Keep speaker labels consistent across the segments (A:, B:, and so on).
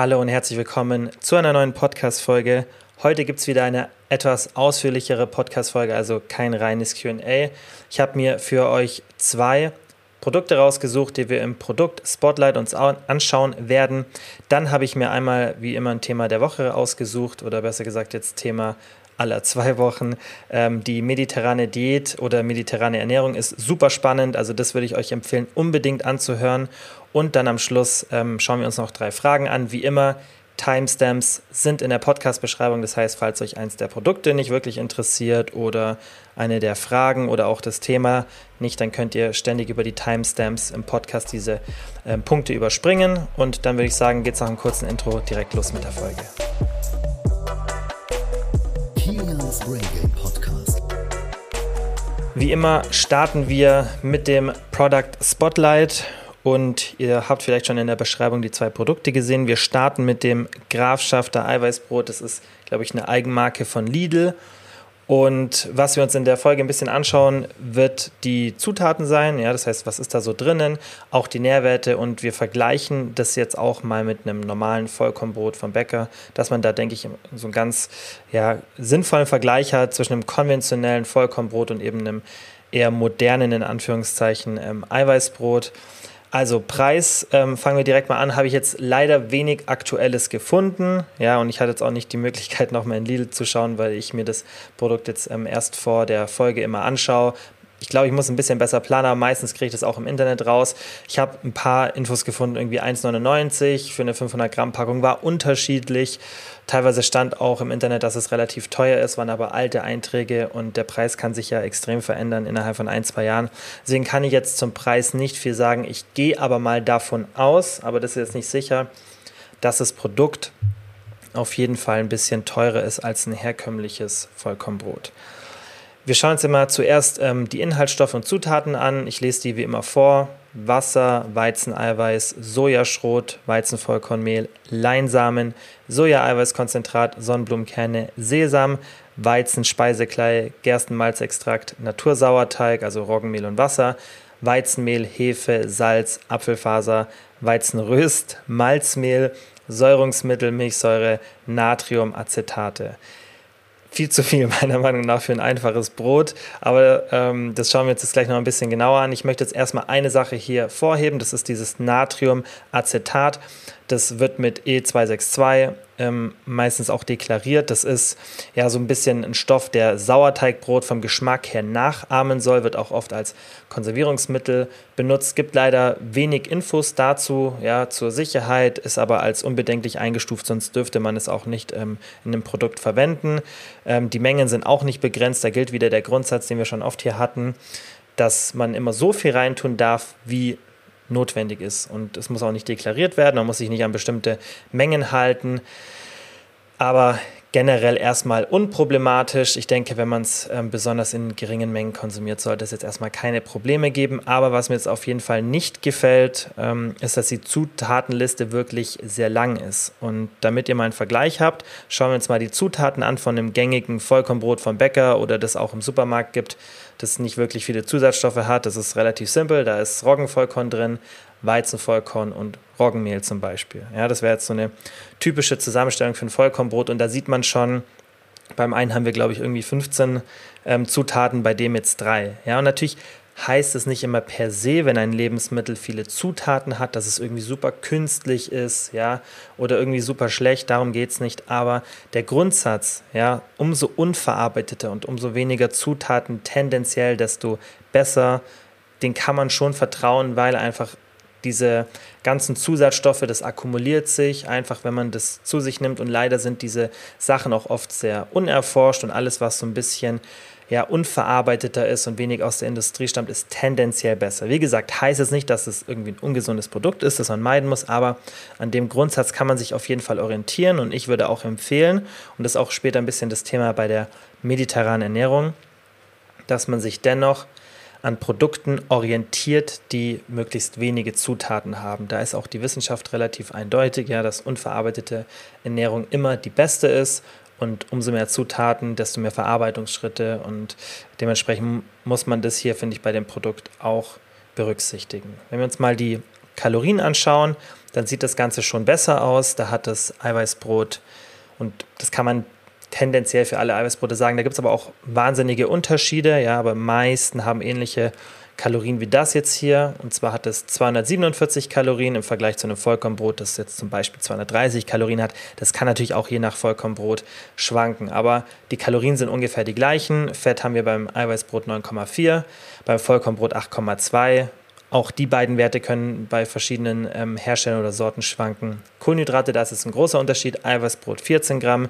A: Hallo und herzlich willkommen zu einer neuen Podcast-Folge. Heute gibt es wieder eine etwas ausführlichere Podcast-Folge, also kein reines QA. Ich habe mir für euch zwei Produkte rausgesucht, die wir im Produkt Spotlight uns anschauen werden. Dann habe ich mir einmal wie immer ein Thema der Woche ausgesucht oder besser gesagt jetzt Thema aller zwei Wochen. Ähm, die mediterrane Diät oder mediterrane Ernährung ist super spannend, also das würde ich euch empfehlen, unbedingt anzuhören. Und dann am Schluss ähm, schauen wir uns noch drei Fragen an. Wie immer, Timestamps sind in der Podcast-Beschreibung. Das heißt, falls euch eins der Produkte nicht wirklich interessiert oder eine der Fragen oder auch das Thema nicht, dann könnt ihr ständig über die Timestamps im Podcast diese äh, Punkte überspringen. Und dann würde ich sagen, geht es nach einem kurzen Intro direkt los mit der Folge. Wie immer starten wir mit dem Product Spotlight und ihr habt vielleicht schon in der Beschreibung die zwei Produkte gesehen. Wir starten mit dem Grafschafter Eiweißbrot. Das ist, glaube ich, eine Eigenmarke von Lidl. Und was wir uns in der Folge ein bisschen anschauen, wird die Zutaten sein. Ja, das heißt, was ist da so drinnen? Auch die Nährwerte. Und wir vergleichen das jetzt auch mal mit einem normalen Vollkornbrot vom Bäcker, dass man da, denke ich, so einen ganz ja, sinnvollen Vergleich hat zwischen einem konventionellen Vollkornbrot und eben einem eher modernen, in Anführungszeichen, ähm, Eiweißbrot. Also Preis, ähm, fangen wir direkt mal an, habe ich jetzt leider wenig Aktuelles gefunden. Ja, und ich hatte jetzt auch nicht die Möglichkeit, nochmal in Lidl zu schauen, weil ich mir das Produkt jetzt ähm, erst vor der Folge immer anschaue. Ich glaube, ich muss ein bisschen besser planen, aber meistens kriege ich das auch im Internet raus. Ich habe ein paar Infos gefunden, irgendwie 1,99 für eine 500 Gramm Packung war unterschiedlich. Teilweise stand auch im Internet, dass es relativ teuer ist, waren aber alte Einträge und der Preis kann sich ja extrem verändern innerhalb von ein, zwei Jahren. Deswegen kann ich jetzt zum Preis nicht viel sagen. Ich gehe aber mal davon aus, aber das ist jetzt nicht sicher, dass das Produkt auf jeden Fall ein bisschen teurer ist als ein herkömmliches Vollkornbrot. Wir schauen uns immer zuerst ähm, die Inhaltsstoffe und Zutaten an. Ich lese die wie immer vor. Wasser, Weizeneiweiß, Sojaschrot, Weizenvollkornmehl, Leinsamen, Sojaeiweißkonzentrat, Sonnenblumenkerne, Sesam, Weizenspeiseklei, Gerstenmalzextrakt, Natursauerteig, also Roggenmehl und Wasser, Weizenmehl, Hefe, Salz, Apfelfaser, Weizenröst, Malzmehl, Säurungsmittel, Milchsäure, Natriumacetate viel zu viel meiner Meinung nach für ein einfaches Brot. Aber ähm, das schauen wir uns jetzt gleich noch ein bisschen genauer an. Ich möchte jetzt erstmal eine Sache hier vorheben. Das ist dieses Natriumacetat. Das wird mit E262 ähm, meistens auch deklariert. Das ist ja so ein bisschen ein Stoff, der Sauerteigbrot vom Geschmack her nachahmen soll, wird auch oft als Konservierungsmittel benutzt. Gibt leider wenig Infos dazu, ja, zur Sicherheit, ist aber als unbedenklich eingestuft, sonst dürfte man es auch nicht ähm, in einem Produkt verwenden. Ähm, die Mengen sind auch nicht begrenzt. Da gilt wieder der Grundsatz, den wir schon oft hier hatten dass man immer so viel reintun darf, wie notwendig ist. Und es muss auch nicht deklariert werden, man muss sich nicht an bestimmte Mengen halten. Aber generell erstmal unproblematisch. Ich denke, wenn man es ähm, besonders in geringen Mengen konsumiert, sollte es jetzt erstmal keine Probleme geben. Aber was mir jetzt auf jeden Fall nicht gefällt, ähm, ist, dass die Zutatenliste wirklich sehr lang ist. Und damit ihr mal einen Vergleich habt, schauen wir uns mal die Zutaten an von einem gängigen Vollkornbrot vom Bäcker oder das auch im Supermarkt gibt das nicht wirklich viele Zusatzstoffe hat. Das ist relativ simpel. Da ist Roggenvollkorn drin, Weizenvollkorn und Roggenmehl zum Beispiel. Ja, das wäre jetzt so eine typische Zusammenstellung für ein Vollkornbrot. Und da sieht man schon, beim einen haben wir, glaube ich, irgendwie 15 ähm, Zutaten, bei dem jetzt drei. Ja, und natürlich heißt es nicht immer per se, wenn ein Lebensmittel viele Zutaten hat, dass es irgendwie super künstlich ist, ja, oder irgendwie super schlecht, darum geht es nicht. Aber der Grundsatz, ja, umso unverarbeiteter und umso weniger Zutaten tendenziell, desto besser, den kann man schon vertrauen, weil einfach diese ganzen Zusatzstoffe, das akkumuliert sich einfach, wenn man das zu sich nimmt. Und leider sind diese Sachen auch oft sehr unerforscht und alles, was so ein bisschen ja, unverarbeiteter ist und wenig aus der Industrie stammt, ist tendenziell besser. Wie gesagt, heißt es nicht, dass es irgendwie ein ungesundes Produkt ist, das man meiden muss, aber an dem Grundsatz kann man sich auf jeden Fall orientieren und ich würde auch empfehlen, und das ist auch später ein bisschen das Thema bei der mediterranen Ernährung, dass man sich dennoch an Produkten orientiert, die möglichst wenige Zutaten haben. Da ist auch die Wissenschaft relativ eindeutig, ja, dass unverarbeitete Ernährung immer die beste ist und umso mehr Zutaten, desto mehr Verarbeitungsschritte und dementsprechend muss man das hier, finde ich, bei dem Produkt auch berücksichtigen. Wenn wir uns mal die Kalorien anschauen, dann sieht das Ganze schon besser aus. Da hat das Eiweißbrot, und das kann man tendenziell für alle Eiweißbrote sagen, da gibt es aber auch wahnsinnige Unterschiede, ja, aber meisten haben ähnliche Kalorien wie das jetzt hier. Und zwar hat es 247 Kalorien im Vergleich zu einem Vollkornbrot, das jetzt zum Beispiel 230 Kalorien hat. Das kann natürlich auch je nach Vollkornbrot schwanken. Aber die Kalorien sind ungefähr die gleichen. Fett haben wir beim Eiweißbrot 9,4, beim Vollkornbrot 8,2. Auch die beiden Werte können bei verschiedenen ähm, Herstellern oder Sorten schwanken. Kohlenhydrate, da ist ein großer Unterschied. Eiweißbrot 14 Gramm,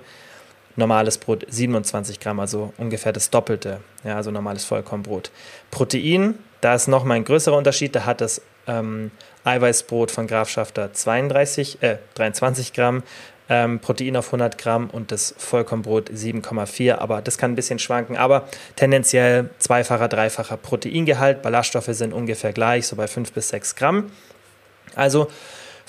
A: normales Brot 27 Gramm, also ungefähr das Doppelte. Ja, also normales Vollkornbrot. Protein, da ist nochmal ein größerer Unterschied. Da hat das ähm, Eiweißbrot von Graf Schafter 32, äh, 23 Gramm, ähm, Protein auf 100 Gramm und das Vollkornbrot 7,4. Aber das kann ein bisschen schwanken. Aber tendenziell zweifacher, dreifacher Proteingehalt. Ballaststoffe sind ungefähr gleich, so bei 5 bis 6 Gramm. Also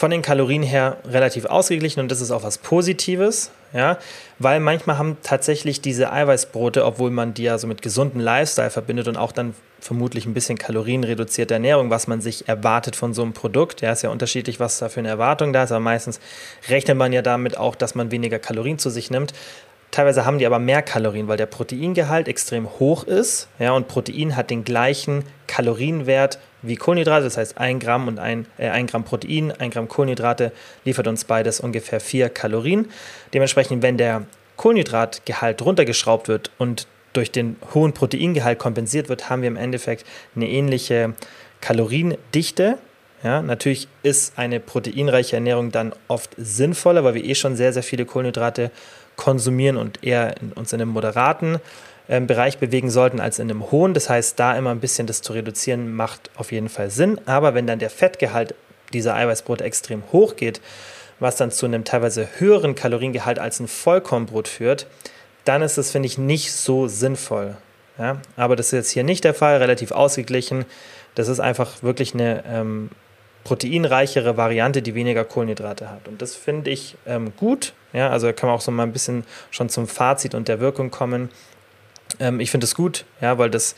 A: von den Kalorien her relativ ausgeglichen und das ist auch was Positives, ja, weil manchmal haben tatsächlich diese Eiweißbrote, obwohl man die ja so mit gesunden Lifestyle verbindet und auch dann vermutlich ein bisschen kalorienreduzierte Ernährung, was man sich erwartet von so einem Produkt. Ja, ist ja unterschiedlich, was da für eine Erwartung da ist, aber meistens rechnet man ja damit auch, dass man weniger Kalorien zu sich nimmt. Teilweise haben die aber mehr Kalorien, weil der Proteingehalt extrem hoch ist. Ja, und Protein hat den gleichen Kalorienwert wie Kohlenhydrate, das heißt 1 Gramm und 1, äh, 1 Gramm Protein, 1 Gramm Kohlenhydrate liefert uns beides ungefähr 4 Kalorien. Dementsprechend, wenn der Kohlenhydratgehalt runtergeschraubt wird und durch den hohen Proteingehalt kompensiert wird, haben wir im Endeffekt eine ähnliche Kaloriendichte. Ja, natürlich ist eine proteinreiche Ernährung dann oft sinnvoller, weil wir eh schon sehr, sehr viele Kohlenhydrate konsumieren und eher in, uns in einem moderaten ähm, Bereich bewegen sollten als in einem hohen. Das heißt, da immer ein bisschen das zu reduzieren, macht auf jeden Fall Sinn. Aber wenn dann der Fettgehalt dieser Eiweißbrote extrem hoch geht, was dann zu einem teilweise höheren Kaloriengehalt als ein Vollkornbrot führt, dann ist es, finde ich, nicht so sinnvoll. Ja? Aber das ist jetzt hier nicht der Fall, relativ ausgeglichen. Das ist einfach wirklich eine ähm, proteinreichere Variante, die weniger Kohlenhydrate hat. Und das finde ich ähm, gut. Ja, also kann man auch so mal ein bisschen schon zum Fazit und der Wirkung kommen. Ähm, ich finde es gut, ja, weil das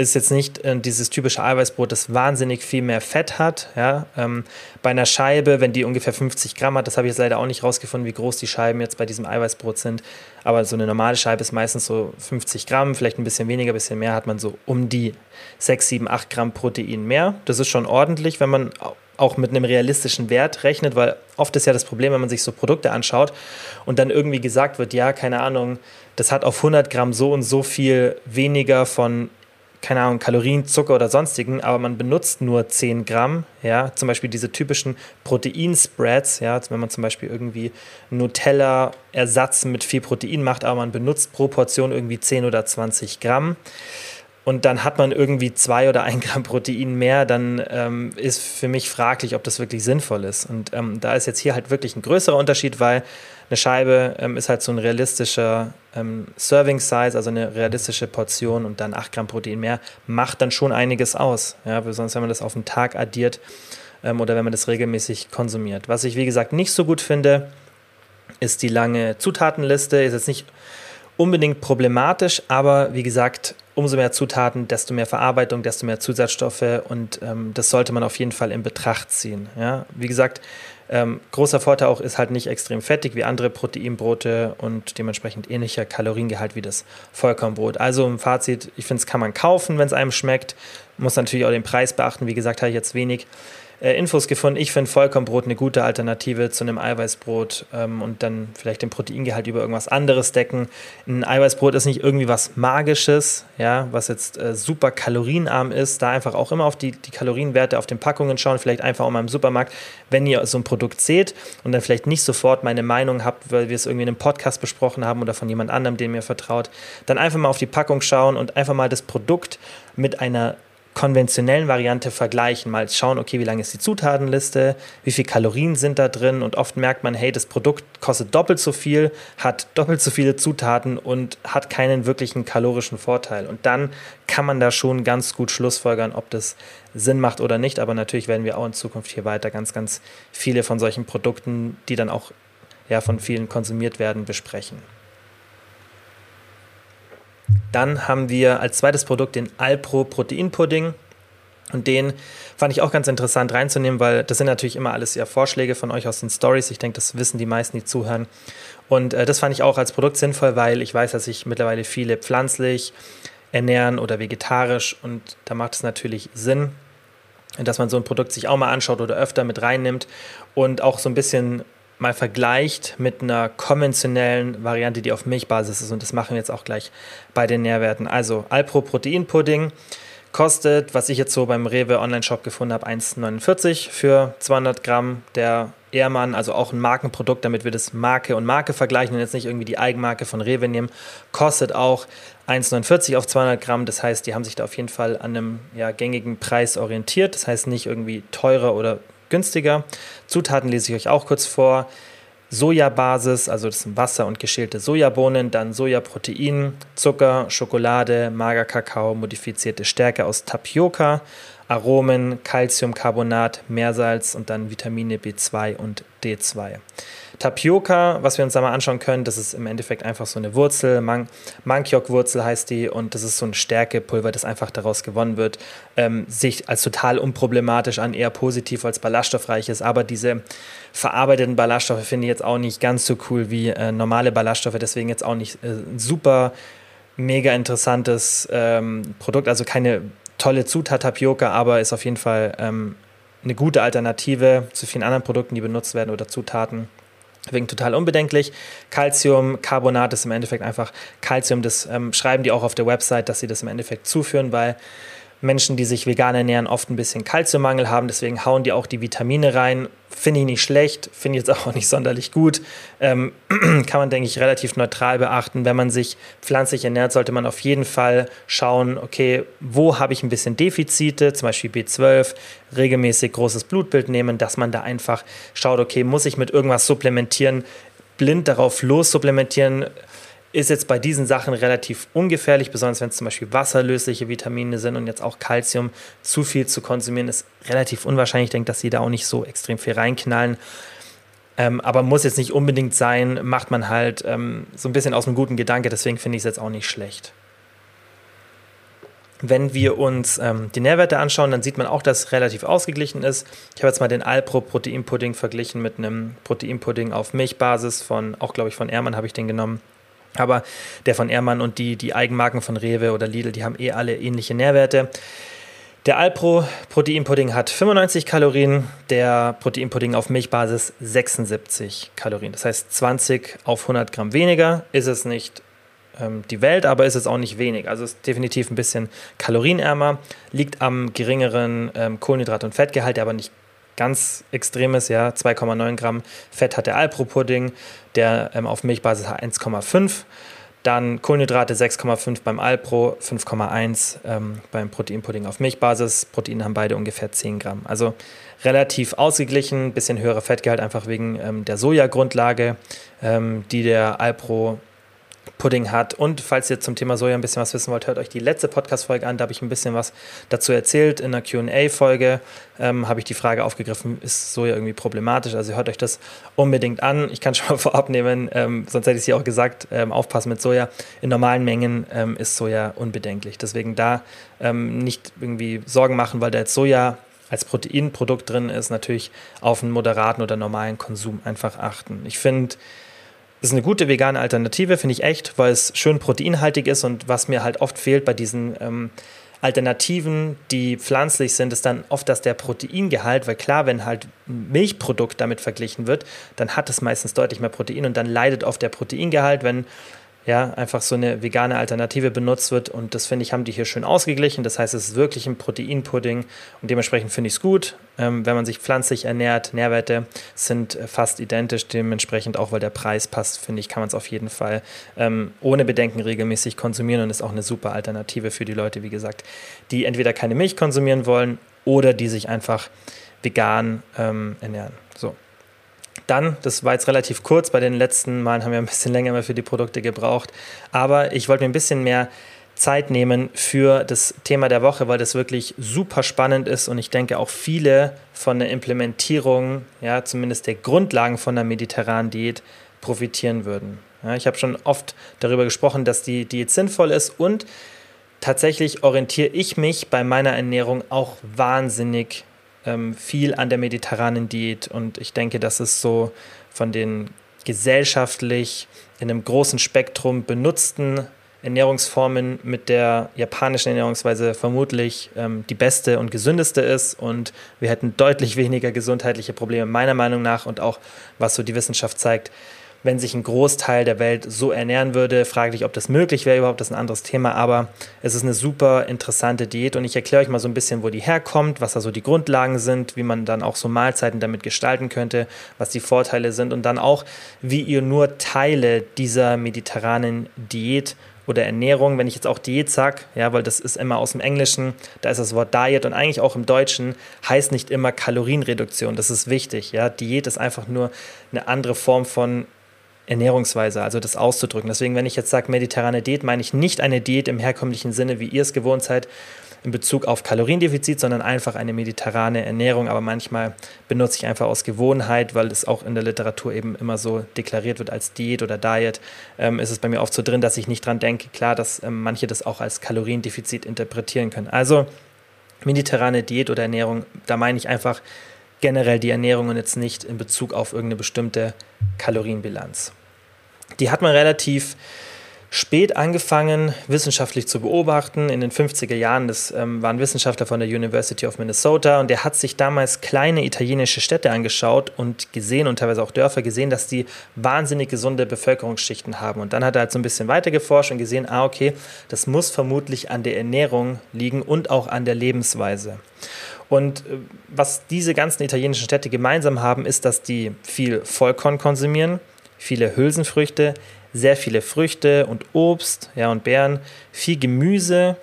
A: ist jetzt nicht äh, dieses typische Eiweißbrot, das wahnsinnig viel mehr Fett hat. Ja? Ähm, bei einer Scheibe, wenn die ungefähr 50 Gramm hat, das habe ich jetzt leider auch nicht rausgefunden, wie groß die Scheiben jetzt bei diesem Eiweißbrot sind. Aber so eine normale Scheibe ist meistens so 50 Gramm, vielleicht ein bisschen weniger, ein bisschen mehr, hat man so um die 6, 7, 8 Gramm Protein mehr. Das ist schon ordentlich, wenn man auch mit einem realistischen Wert rechnet, weil oft ist ja das Problem, wenn man sich so Produkte anschaut und dann irgendwie gesagt wird, ja, keine Ahnung, das hat auf 100 Gramm so und so viel weniger von keine Ahnung, Kalorien, Zucker oder sonstigen, aber man benutzt nur 10 Gramm, ja, zum Beispiel diese typischen Proteinspreads, ja, wenn man zum Beispiel irgendwie Nutella-Ersatz mit viel Protein macht, aber man benutzt pro Portion irgendwie 10 oder 20 Gramm und dann hat man irgendwie zwei oder ein Gramm Protein mehr, dann ähm, ist für mich fraglich, ob das wirklich sinnvoll ist. Und ähm, da ist jetzt hier halt wirklich ein größerer Unterschied, weil eine Scheibe ähm, ist halt so ein realistischer ähm, Serving Size, also eine realistische Portion und dann 8 Gramm Protein mehr, macht dann schon einiges aus. Ja, sonst, wenn man das auf den Tag addiert ähm, oder wenn man das regelmäßig konsumiert. Was ich, wie gesagt, nicht so gut finde, ist die lange Zutatenliste. Ist jetzt nicht unbedingt problematisch, aber wie gesagt, umso mehr Zutaten, desto mehr Verarbeitung, desto mehr Zusatzstoffe und ähm, das sollte man auf jeden Fall in Betracht ziehen. Ja? Wie gesagt, ähm, großer Vorteil auch ist halt nicht extrem fettig wie andere Proteinbrote und dementsprechend ähnlicher Kaloriengehalt wie das Vollkornbrot. Also im Fazit, ich finde, es kann man kaufen, wenn es einem schmeckt. Muss natürlich auch den Preis beachten. Wie gesagt, habe ich jetzt wenig äh, Infos gefunden. Ich finde Vollkornbrot eine gute Alternative zu einem Eiweißbrot ähm, und dann vielleicht den Proteingehalt über irgendwas anderes decken. Ein Eiweißbrot ist nicht irgendwie was Magisches, ja, was jetzt äh, super kalorienarm ist. Da einfach auch immer auf die, die Kalorienwerte auf den Packungen schauen, vielleicht einfach auch mal im Supermarkt, wenn ihr so ein Produkt seht und dann vielleicht nicht sofort meine Meinung habt, weil wir es irgendwie in einem Podcast besprochen haben oder von jemand anderem, dem ihr vertraut, dann einfach mal auf die Packung schauen und einfach mal das Produkt mit einer konventionellen Variante vergleichen, mal schauen, okay, wie lange ist die Zutatenliste, wie viele Kalorien sind da drin und oft merkt man, hey, das Produkt kostet doppelt so viel, hat doppelt so viele Zutaten und hat keinen wirklichen kalorischen Vorteil. Und dann kann man da schon ganz gut schlussfolgern, ob das Sinn macht oder nicht. Aber natürlich werden wir auch in Zukunft hier weiter ganz, ganz viele von solchen Produkten, die dann auch ja, von vielen konsumiert werden, besprechen. Dann haben wir als zweites Produkt den Alpro Proteinpudding. Und den fand ich auch ganz interessant reinzunehmen, weil das sind natürlich immer alles ja Vorschläge von euch aus den Stories. Ich denke, das wissen die meisten, die zuhören. Und äh, das fand ich auch als Produkt sinnvoll, weil ich weiß, dass sich mittlerweile viele pflanzlich ernähren oder vegetarisch. Und da macht es natürlich Sinn, dass man so ein Produkt sich auch mal anschaut oder öfter mit reinnimmt und auch so ein bisschen mal vergleicht mit einer konventionellen Variante, die auf Milchbasis ist. Und das machen wir jetzt auch gleich bei den Nährwerten. Also Alpro Protein Pudding Kostet, was ich jetzt so beim Rewe Online-Shop gefunden habe, 1,49 für 200 Gramm. Der Ehrmann, also auch ein Markenprodukt, damit wir das Marke und Marke vergleichen und jetzt nicht irgendwie die Eigenmarke von Rewe nehmen, kostet auch 1,49 auf 200 Gramm. Das heißt, die haben sich da auf jeden Fall an einem ja, gängigen Preis orientiert. Das heißt nicht irgendwie teurer oder günstiger. Zutaten lese ich euch auch kurz vor. Sojabasis, also das sind Wasser und geschälte Sojabohnen, dann Sojaprotein, Zucker, Schokolade, Magerkakao, modifizierte Stärke aus Tapioca, Aromen, Calciumcarbonat, Meersalz und dann Vitamine B2 und D2. Tapioca, was wir uns da mal anschauen können, das ist im Endeffekt einfach so eine Wurzel, Man Mankiok-Wurzel heißt die und das ist so ein Stärkepulver, das einfach daraus gewonnen wird, ähm, sich als total unproblematisch an, eher positiv als ballaststoffreich ist, aber diese verarbeiteten Ballaststoffe finde ich jetzt auch nicht ganz so cool wie äh, normale Ballaststoffe, deswegen jetzt auch nicht äh, super mega interessantes ähm, Produkt, also keine tolle Zutat Tapioca, aber ist auf jeden Fall ähm, eine gute Alternative zu vielen anderen Produkten, die benutzt werden oder Zutaten. Deswegen total unbedenklich. Calciumcarbonat ist im Endeffekt einfach Calcium. Das ähm, schreiben die auch auf der Website, dass sie das im Endeffekt zuführen, weil Menschen, die sich vegan ernähren, oft ein bisschen Kalziummangel haben. Deswegen hauen die auch die Vitamine rein. Finde ich nicht schlecht, finde ich jetzt auch nicht sonderlich gut. Ähm, kann man, denke ich, relativ neutral beachten. Wenn man sich pflanzlich ernährt, sollte man auf jeden Fall schauen, okay, wo habe ich ein bisschen Defizite, zum Beispiel B12, regelmäßig großes Blutbild nehmen, dass man da einfach schaut, okay, muss ich mit irgendwas supplementieren, blind darauf los supplementieren ist jetzt bei diesen Sachen relativ ungefährlich, besonders wenn es zum Beispiel wasserlösliche Vitamine sind und jetzt auch Kalzium zu viel zu konsumieren, ist relativ unwahrscheinlich. Ich denke, dass sie da auch nicht so extrem viel reinknallen. Ähm, aber muss jetzt nicht unbedingt sein, macht man halt ähm, so ein bisschen aus einem guten Gedanke, deswegen finde ich es jetzt auch nicht schlecht. Wenn wir uns ähm, die Nährwerte anschauen, dann sieht man auch, dass es relativ ausgeglichen ist. Ich habe jetzt mal den Alpro Proteinpudding verglichen mit einem Proteinpudding auf Milchbasis von, auch glaube ich von Ehrmann habe ich den genommen. Aber der von Ehrmann und die, die Eigenmarken von Rewe oder Lidl, die haben eh alle ähnliche Nährwerte. Der Alpro Proteinpudding hat 95 Kalorien, der Proteinpudding auf Milchbasis 76 Kalorien. Das heißt 20 auf 100 Gramm weniger ist es nicht ähm, die Welt, aber ist es auch nicht wenig. Also ist definitiv ein bisschen kalorienärmer, liegt am geringeren ähm, Kohlenhydrat- und Fettgehalt, der aber nicht ganz extremes, ja, 2,9 Gramm Fett hat der Alpro-Pudding, der ähm, auf Milchbasis hat 1,5. Dann Kohlenhydrate 6,5 beim Alpro, 5,1 ähm, beim Proteinpudding auf Milchbasis. Proteine haben beide ungefähr 10 Gramm. Also relativ ausgeglichen, bisschen höherer Fettgehalt, einfach wegen ähm, der Sojagrundlage, ähm, die der Alpro Pudding hat. Und falls ihr zum Thema Soja ein bisschen was wissen wollt, hört euch die letzte Podcast-Folge an. Da habe ich ein bisschen was dazu erzählt. In der QA-Folge ähm, habe ich die Frage aufgegriffen: Ist Soja irgendwie problematisch? Also hört euch das unbedingt an. Ich kann schon mal vorab nehmen, ähm, sonst hätte ich es hier auch gesagt: ähm, Aufpassen mit Soja. In normalen Mengen ähm, ist Soja unbedenklich. Deswegen da ähm, nicht irgendwie Sorgen machen, weil da jetzt Soja als Proteinprodukt drin ist, natürlich auf einen moderaten oder normalen Konsum einfach achten. Ich finde, ist eine gute vegane Alternative, finde ich echt, weil es schön proteinhaltig ist und was mir halt oft fehlt bei diesen ähm, Alternativen, die pflanzlich sind, ist dann oft, dass der Proteingehalt, weil klar, wenn halt Milchprodukt damit verglichen wird, dann hat es meistens deutlich mehr Protein und dann leidet oft der Proteingehalt, wenn ja, einfach so eine vegane Alternative benutzt wird. Und das finde ich, haben die hier schön ausgeglichen. Das heißt, es ist wirklich ein Proteinpudding und dementsprechend finde ich es gut. Ähm, wenn man sich pflanzlich ernährt, Nährwerte sind äh, fast identisch. Dementsprechend auch, weil der Preis passt, finde ich, kann man es auf jeden Fall ähm, ohne Bedenken regelmäßig konsumieren und ist auch eine super Alternative für die Leute, wie gesagt, die entweder keine Milch konsumieren wollen oder die sich einfach vegan ähm, ernähren. So. Dann, das war jetzt relativ kurz, bei den letzten Malen haben wir ein bisschen länger mal für die Produkte gebraucht, aber ich wollte mir ein bisschen mehr Zeit nehmen für das Thema der Woche, weil das wirklich super spannend ist und ich denke auch viele von der Implementierung, ja, zumindest der Grundlagen von der mediterranen Diät profitieren würden. Ja, ich habe schon oft darüber gesprochen, dass die Diät sinnvoll ist und tatsächlich orientiere ich mich bei meiner Ernährung auch wahnsinnig ähm, viel an der mediterranen Diät. Und ich denke, das ist so von den gesellschaftlich in einem großen Spektrum benutzten Ernährungsformen mit der japanischen Ernährungsweise vermutlich ähm, die beste und gesündeste ist. Und wir hätten deutlich weniger gesundheitliche Probleme meiner Meinung nach und auch was so die Wissenschaft zeigt, wenn sich ein Großteil der Welt so ernähren würde. Frage dich, ob das möglich wäre überhaupt, das ist ein anderes Thema, aber es ist eine super interessante Diät und ich erkläre euch mal so ein bisschen, wo die herkommt, was da so die Grundlagen sind, wie man dann auch so Mahlzeiten damit gestalten könnte, was die Vorteile sind und dann auch, wie ihr nur Teile dieser mediterranen Diät oder Ernährung, wenn ich jetzt auch Diät sage, ja, weil das ist immer aus dem Englischen, da ist das Wort Diet und eigentlich auch im Deutschen heißt nicht immer Kalorienreduktion, das ist wichtig, ja, Diät ist einfach nur eine andere Form von Ernährungsweise, also das auszudrücken. Deswegen, wenn ich jetzt sage mediterrane Diät, meine ich nicht eine Diät im herkömmlichen Sinne, wie ihr es gewohnt seid, in Bezug auf Kaloriendefizit, sondern einfach eine mediterrane Ernährung. Aber manchmal benutze ich einfach aus Gewohnheit, weil es auch in der Literatur eben immer so deklariert wird als Diät oder Diet, ähm, ist es bei mir oft so drin, dass ich nicht dran denke, klar, dass ähm, manche das auch als Kaloriendefizit interpretieren können. Also mediterrane Diät oder Ernährung, da meine ich einfach generell die Ernährung und jetzt nicht in Bezug auf irgendeine bestimmte Kalorienbilanz. Die hat man relativ spät angefangen, wissenschaftlich zu beobachten. In den 50er Jahren, das ähm, war ein Wissenschaftler von der University of Minnesota und der hat sich damals kleine italienische Städte angeschaut und gesehen und teilweise auch Dörfer gesehen, dass die wahnsinnig gesunde Bevölkerungsschichten haben. Und dann hat er halt so ein bisschen weiter geforscht und gesehen, ah, okay, das muss vermutlich an der Ernährung liegen und auch an der Lebensweise. Und äh, was diese ganzen italienischen Städte gemeinsam haben, ist, dass die viel Vollkorn konsumieren, viele Hülsenfrüchte, sehr viele Früchte und Obst ja, und Beeren, viel Gemüse,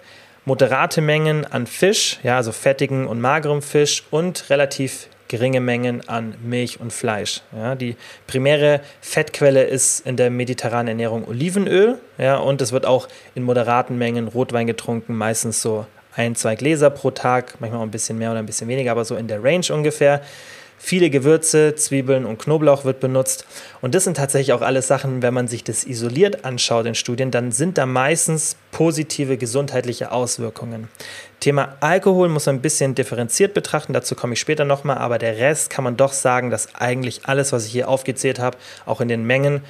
A: moderate Mengen an Fisch, ja, also fettigen und magerem Fisch und relativ geringe Mengen an Milch und Fleisch. Ja, die primäre Fettquelle ist in der mediterranen Ernährung Olivenöl ja, und es wird auch in moderaten Mengen Rotwein getrunken, meistens so ein, zwei Gläser pro Tag, manchmal auch ein bisschen mehr oder ein bisschen weniger, aber so in der Range ungefähr. Viele Gewürze, Zwiebeln und Knoblauch wird benutzt. Und das sind tatsächlich auch alles Sachen, wenn man sich das isoliert anschaut in Studien, dann sind da meistens positive gesundheitliche Auswirkungen. Thema Alkohol muss man ein bisschen differenziert betrachten, dazu komme ich später nochmal, aber der Rest kann man doch sagen, dass eigentlich alles, was ich hier aufgezählt habe, auch in den Mengen,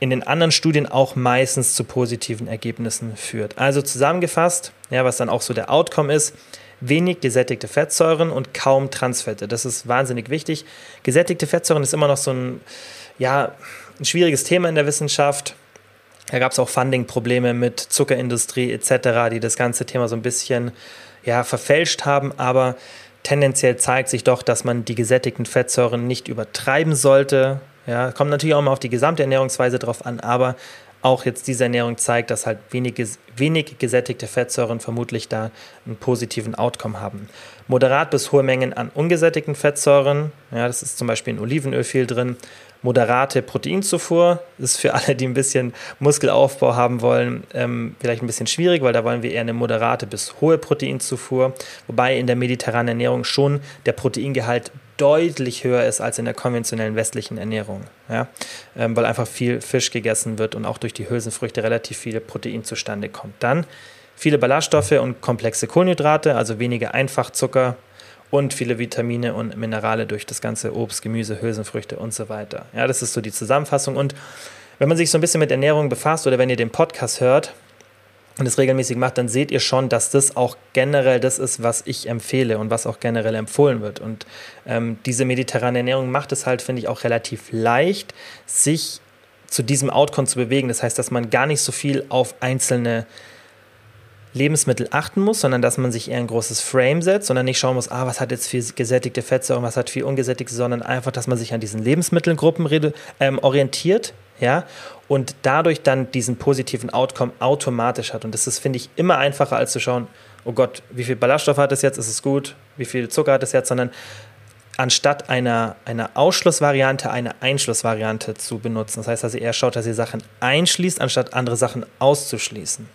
A: in den anderen Studien auch meistens zu positiven Ergebnissen führt. Also zusammengefasst, ja, was dann auch so der Outcome ist, wenig gesättigte Fettsäuren und kaum Transfette. Das ist wahnsinnig wichtig. Gesättigte Fettsäuren ist immer noch so ein, ja, ein schwieriges Thema in der Wissenschaft. Da gab es auch Funding-Probleme mit Zuckerindustrie etc., die das ganze Thema so ein bisschen ja, verfälscht haben. Aber tendenziell zeigt sich doch, dass man die gesättigten Fettsäuren nicht übertreiben sollte. Ja, kommt natürlich auch mal auf die gesamte Ernährungsweise drauf an, aber auch jetzt diese Ernährung zeigt, dass halt wenig, wenig gesättigte Fettsäuren vermutlich da einen positiven Outcome haben. Moderat bis hohe Mengen an ungesättigten Fettsäuren, ja, das ist zum Beispiel in Olivenöl viel drin. Moderate Proteinzufuhr ist für alle, die ein bisschen Muskelaufbau haben wollen, ähm, vielleicht ein bisschen schwierig, weil da wollen wir eher eine moderate bis hohe Proteinzufuhr. Wobei in der mediterranen Ernährung schon der Proteingehalt deutlich höher ist als in der konventionellen westlichen Ernährung. Ja? Ähm, weil einfach viel Fisch gegessen wird und auch durch die Hülsenfrüchte relativ viel Protein zustande kommt. Dann viele Ballaststoffe und komplexe Kohlenhydrate, also weniger Einfachzucker und viele Vitamine und Minerale durch das ganze Obst, Gemüse, Hülsenfrüchte und so weiter. Ja, das ist so die Zusammenfassung. Und wenn man sich so ein bisschen mit Ernährung befasst oder wenn ihr den Podcast hört, und es regelmäßig macht, dann seht ihr schon, dass das auch generell das ist, was ich empfehle und was auch generell empfohlen wird. Und ähm, diese mediterrane Ernährung macht es halt, finde ich, auch relativ leicht, sich zu diesem Outcome zu bewegen. Das heißt, dass man gar nicht so viel auf einzelne Lebensmittel achten muss, sondern dass man sich eher ein großes Frame setzt, sondern nicht schauen muss, ah, was hat jetzt viel gesättigte Fettsäuren, was hat viel ungesättigte, sondern einfach, dass man sich an diesen Lebensmittelgruppen ähm, orientiert, ja, und dadurch dann diesen positiven Outcome automatisch hat. Und das ist, finde ich, immer einfacher als zu schauen, oh Gott, wie viel Ballaststoff hat es jetzt, ist es gut, wie viel Zucker hat es jetzt, sondern anstatt einer, einer Ausschlussvariante eine Einschlussvariante zu benutzen. Das heißt, dass ihr eher schaut, dass ihr Sachen einschließt, anstatt andere Sachen auszuschließen.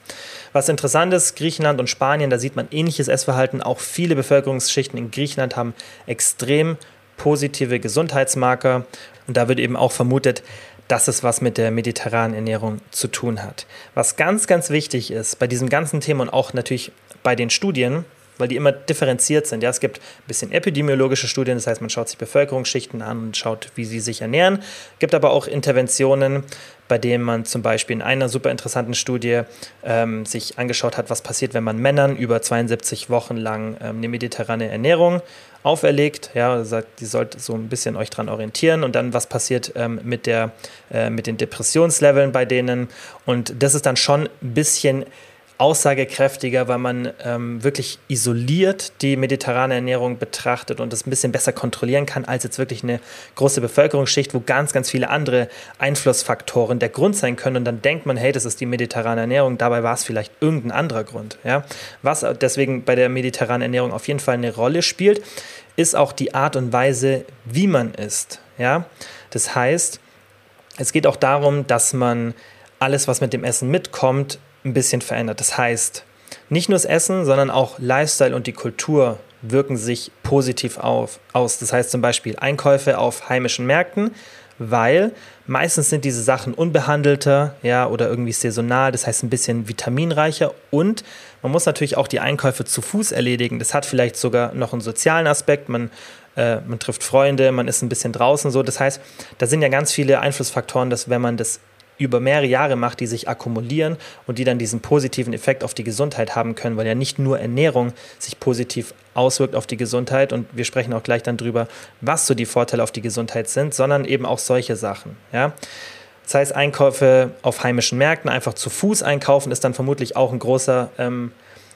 A: Was interessant ist, Griechenland und Spanien, da sieht man ähnliches Essverhalten. Auch viele Bevölkerungsschichten in Griechenland haben extrem positive Gesundheitsmarker Und da wird eben auch vermutet, dass es was mit der mediterranen Ernährung zu tun hat. Was ganz, ganz wichtig ist bei diesem ganzen Thema und auch natürlich bei den Studien, weil die immer differenziert sind. Ja, es gibt ein bisschen epidemiologische Studien, das heißt, man schaut sich Bevölkerungsschichten an und schaut, wie sie sich ernähren. Es gibt aber auch Interventionen, bei denen man zum Beispiel in einer super interessanten Studie ähm, sich angeschaut hat, was passiert, wenn man Männern über 72 Wochen lang ähm, eine mediterrane Ernährung auferlegt. Ja, sagt, die sollt so ein bisschen euch dran orientieren und dann, was passiert ähm, mit, der, äh, mit den Depressionsleveln bei denen. Und das ist dann schon ein bisschen aussagekräftiger, weil man ähm, wirklich isoliert die mediterrane Ernährung betrachtet und das ein bisschen besser kontrollieren kann, als jetzt wirklich eine große Bevölkerungsschicht, wo ganz, ganz viele andere Einflussfaktoren der Grund sein können. Und dann denkt man, hey, das ist die mediterrane Ernährung, dabei war es vielleicht irgendein anderer Grund. Ja? Was deswegen bei der mediterranen Ernährung auf jeden Fall eine Rolle spielt, ist auch die Art und Weise, wie man isst. Ja? Das heißt, es geht auch darum, dass man alles, was mit dem Essen mitkommt, ein bisschen verändert. Das heißt, nicht nur das Essen, sondern auch Lifestyle und die Kultur wirken sich positiv auf, aus. Das heißt zum Beispiel Einkäufe auf heimischen Märkten, weil meistens sind diese Sachen unbehandelter, ja, oder irgendwie saisonal, das heißt ein bisschen vitaminreicher und man muss natürlich auch die Einkäufe zu Fuß erledigen. Das hat vielleicht sogar noch einen sozialen Aspekt. Man, äh, man trifft Freunde, man ist ein bisschen draußen so. Das heißt, da sind ja ganz viele Einflussfaktoren, dass wenn man das über mehrere Jahre macht, die sich akkumulieren und die dann diesen positiven Effekt auf die Gesundheit haben können, weil ja nicht nur Ernährung sich positiv auswirkt auf die Gesundheit und wir sprechen auch gleich dann drüber, was so die Vorteile auf die Gesundheit sind, sondern eben auch solche Sachen. Ja? Das heißt, Einkäufe auf heimischen Märkten, einfach zu Fuß einkaufen, ist dann vermutlich auch ein großer ähm,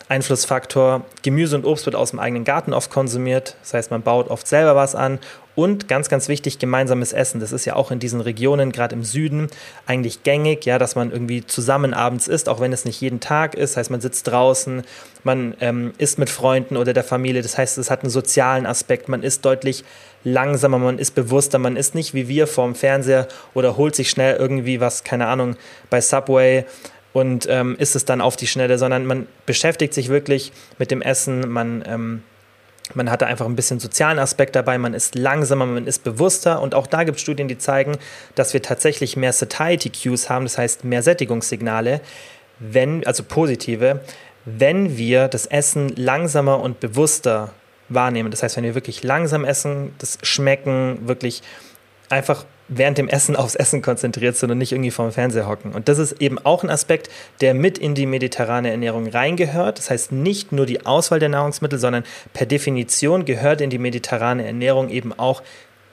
A: Einflussfaktor. Gemüse und Obst wird aus dem eigenen Garten oft konsumiert. Das heißt, man baut oft selber was an. Und ganz, ganz wichtig, gemeinsames Essen. Das ist ja auch in diesen Regionen, gerade im Süden, eigentlich gängig, ja, dass man irgendwie zusammen abends isst, auch wenn es nicht jeden Tag ist. Das heißt, man sitzt draußen, man ähm, isst mit Freunden oder der Familie. Das heißt, es hat einen sozialen Aspekt. Man isst deutlich langsamer, man ist bewusster, man ist nicht wie wir vorm Fernseher oder holt sich schnell irgendwie was, keine Ahnung, bei Subway und ähm, isst es dann auf die Schnelle, sondern man beschäftigt sich wirklich mit dem Essen, man, ähm, man hat da einfach ein bisschen sozialen Aspekt dabei, man ist langsamer, man ist bewusster. Und auch da gibt es Studien, die zeigen, dass wir tatsächlich mehr Satiety Cues haben, das heißt mehr Sättigungssignale, wenn, also positive, wenn wir das Essen langsamer und bewusster wahrnehmen. Das heißt, wenn wir wirklich langsam essen, das Schmecken wirklich einfach während dem Essen aufs Essen konzentriert sind und nicht irgendwie vorm Fernseher hocken. Und das ist eben auch ein Aspekt, der mit in die mediterrane Ernährung reingehört. Das heißt nicht nur die Auswahl der Nahrungsmittel, sondern per Definition gehört in die mediterrane Ernährung eben auch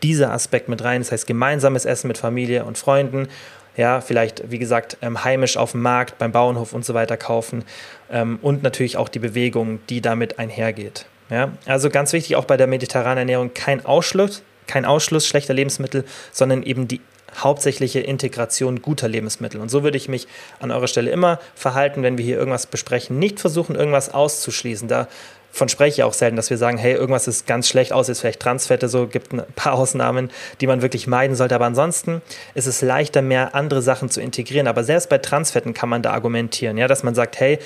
A: dieser Aspekt mit rein. Das heißt gemeinsames Essen mit Familie und Freunden. Ja, vielleicht, wie gesagt, ähm, heimisch auf dem Markt, beim Bauernhof und so weiter kaufen. Ähm, und natürlich auch die Bewegung, die damit einhergeht. Ja, also ganz wichtig auch bei der mediterranen Ernährung kein Ausschluss, kein Ausschluss schlechter Lebensmittel, sondern eben die hauptsächliche Integration guter Lebensmittel. Und so würde ich mich an eurer Stelle immer verhalten, wenn wir hier irgendwas besprechen. Nicht versuchen, irgendwas auszuschließen. Davon spreche ich auch selten, dass wir sagen, hey, irgendwas ist ganz schlecht aus, ist vielleicht Transfette, so gibt ein paar Ausnahmen, die man wirklich meiden sollte. Aber ansonsten ist es leichter, mehr andere Sachen zu integrieren. Aber selbst bei Transfetten kann man da argumentieren, ja, dass man sagt, hey,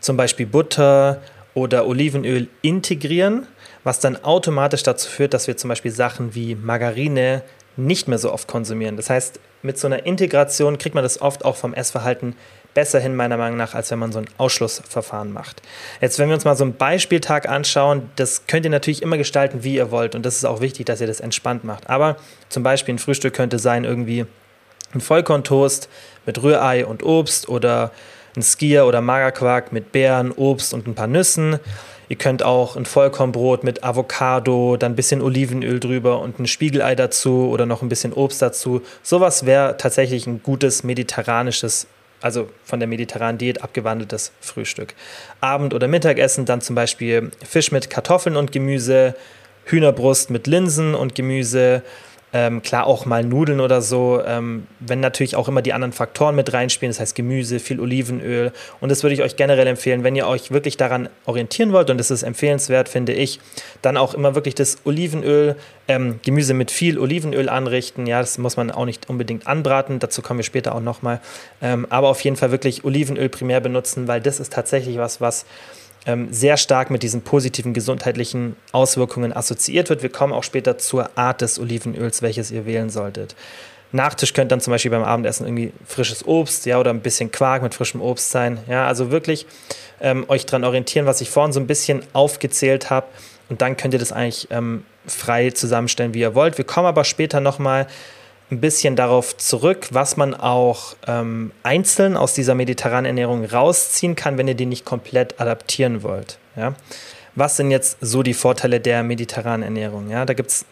A: zum Beispiel Butter oder Olivenöl integrieren was dann automatisch dazu führt, dass wir zum Beispiel Sachen wie Margarine nicht mehr so oft konsumieren. Das heißt, mit so einer Integration kriegt man das oft auch vom Essverhalten besser hin, meiner Meinung nach, als wenn man so ein Ausschlussverfahren macht. Jetzt, wenn wir uns mal so einen Beispieltag anschauen, das könnt ihr natürlich immer gestalten, wie ihr wollt. Und das ist auch wichtig, dass ihr das entspannt macht. Aber zum Beispiel ein Frühstück könnte sein irgendwie ein Vollkorntoast mit Rührei und Obst oder ein Skier oder Magerquark mit Beeren, Obst und ein paar Nüssen. Ihr könnt auch ein Vollkornbrot mit Avocado, dann ein bisschen Olivenöl drüber und ein Spiegelei dazu oder noch ein bisschen Obst dazu. Sowas wäre tatsächlich ein gutes mediterranisches, also von der mediterranen Diät abgewandeltes Frühstück. Abend- oder Mittagessen dann zum Beispiel Fisch mit Kartoffeln und Gemüse, Hühnerbrust mit Linsen und Gemüse ähm, klar auch mal Nudeln oder so, ähm, wenn natürlich auch immer die anderen Faktoren mit reinspielen, das heißt Gemüse, viel Olivenöl. Und das würde ich euch generell empfehlen, wenn ihr euch wirklich daran orientieren wollt, und das ist empfehlenswert, finde ich, dann auch immer wirklich das Olivenöl, ähm, Gemüse mit viel Olivenöl anrichten. Ja, das muss man auch nicht unbedingt anbraten, dazu kommen wir später auch nochmal. Ähm, aber auf jeden Fall wirklich Olivenöl primär benutzen, weil das ist tatsächlich was, was ähm, sehr stark mit diesen positiven gesundheitlichen Auswirkungen assoziiert wird. Wir kommen auch später zur Art des Olivenöls, welches ihr wählen solltet. Nachtisch könnte dann zum Beispiel beim Abendessen irgendwie frisches Obst, ja, oder ein bisschen Quark mit frischem Obst sein. Ja, also wirklich ähm, euch daran orientieren, was ich vorhin so ein bisschen aufgezählt habe. Und dann könnt ihr das eigentlich ähm, frei zusammenstellen, wie ihr wollt. Wir kommen aber später nochmal ein bisschen darauf zurück, was man auch ähm, einzeln aus dieser mediterranen Ernährung rausziehen kann, wenn ihr die nicht komplett adaptieren wollt. Ja? Was sind jetzt so die Vorteile der mediterranen Ernährung? Ja, da gibt es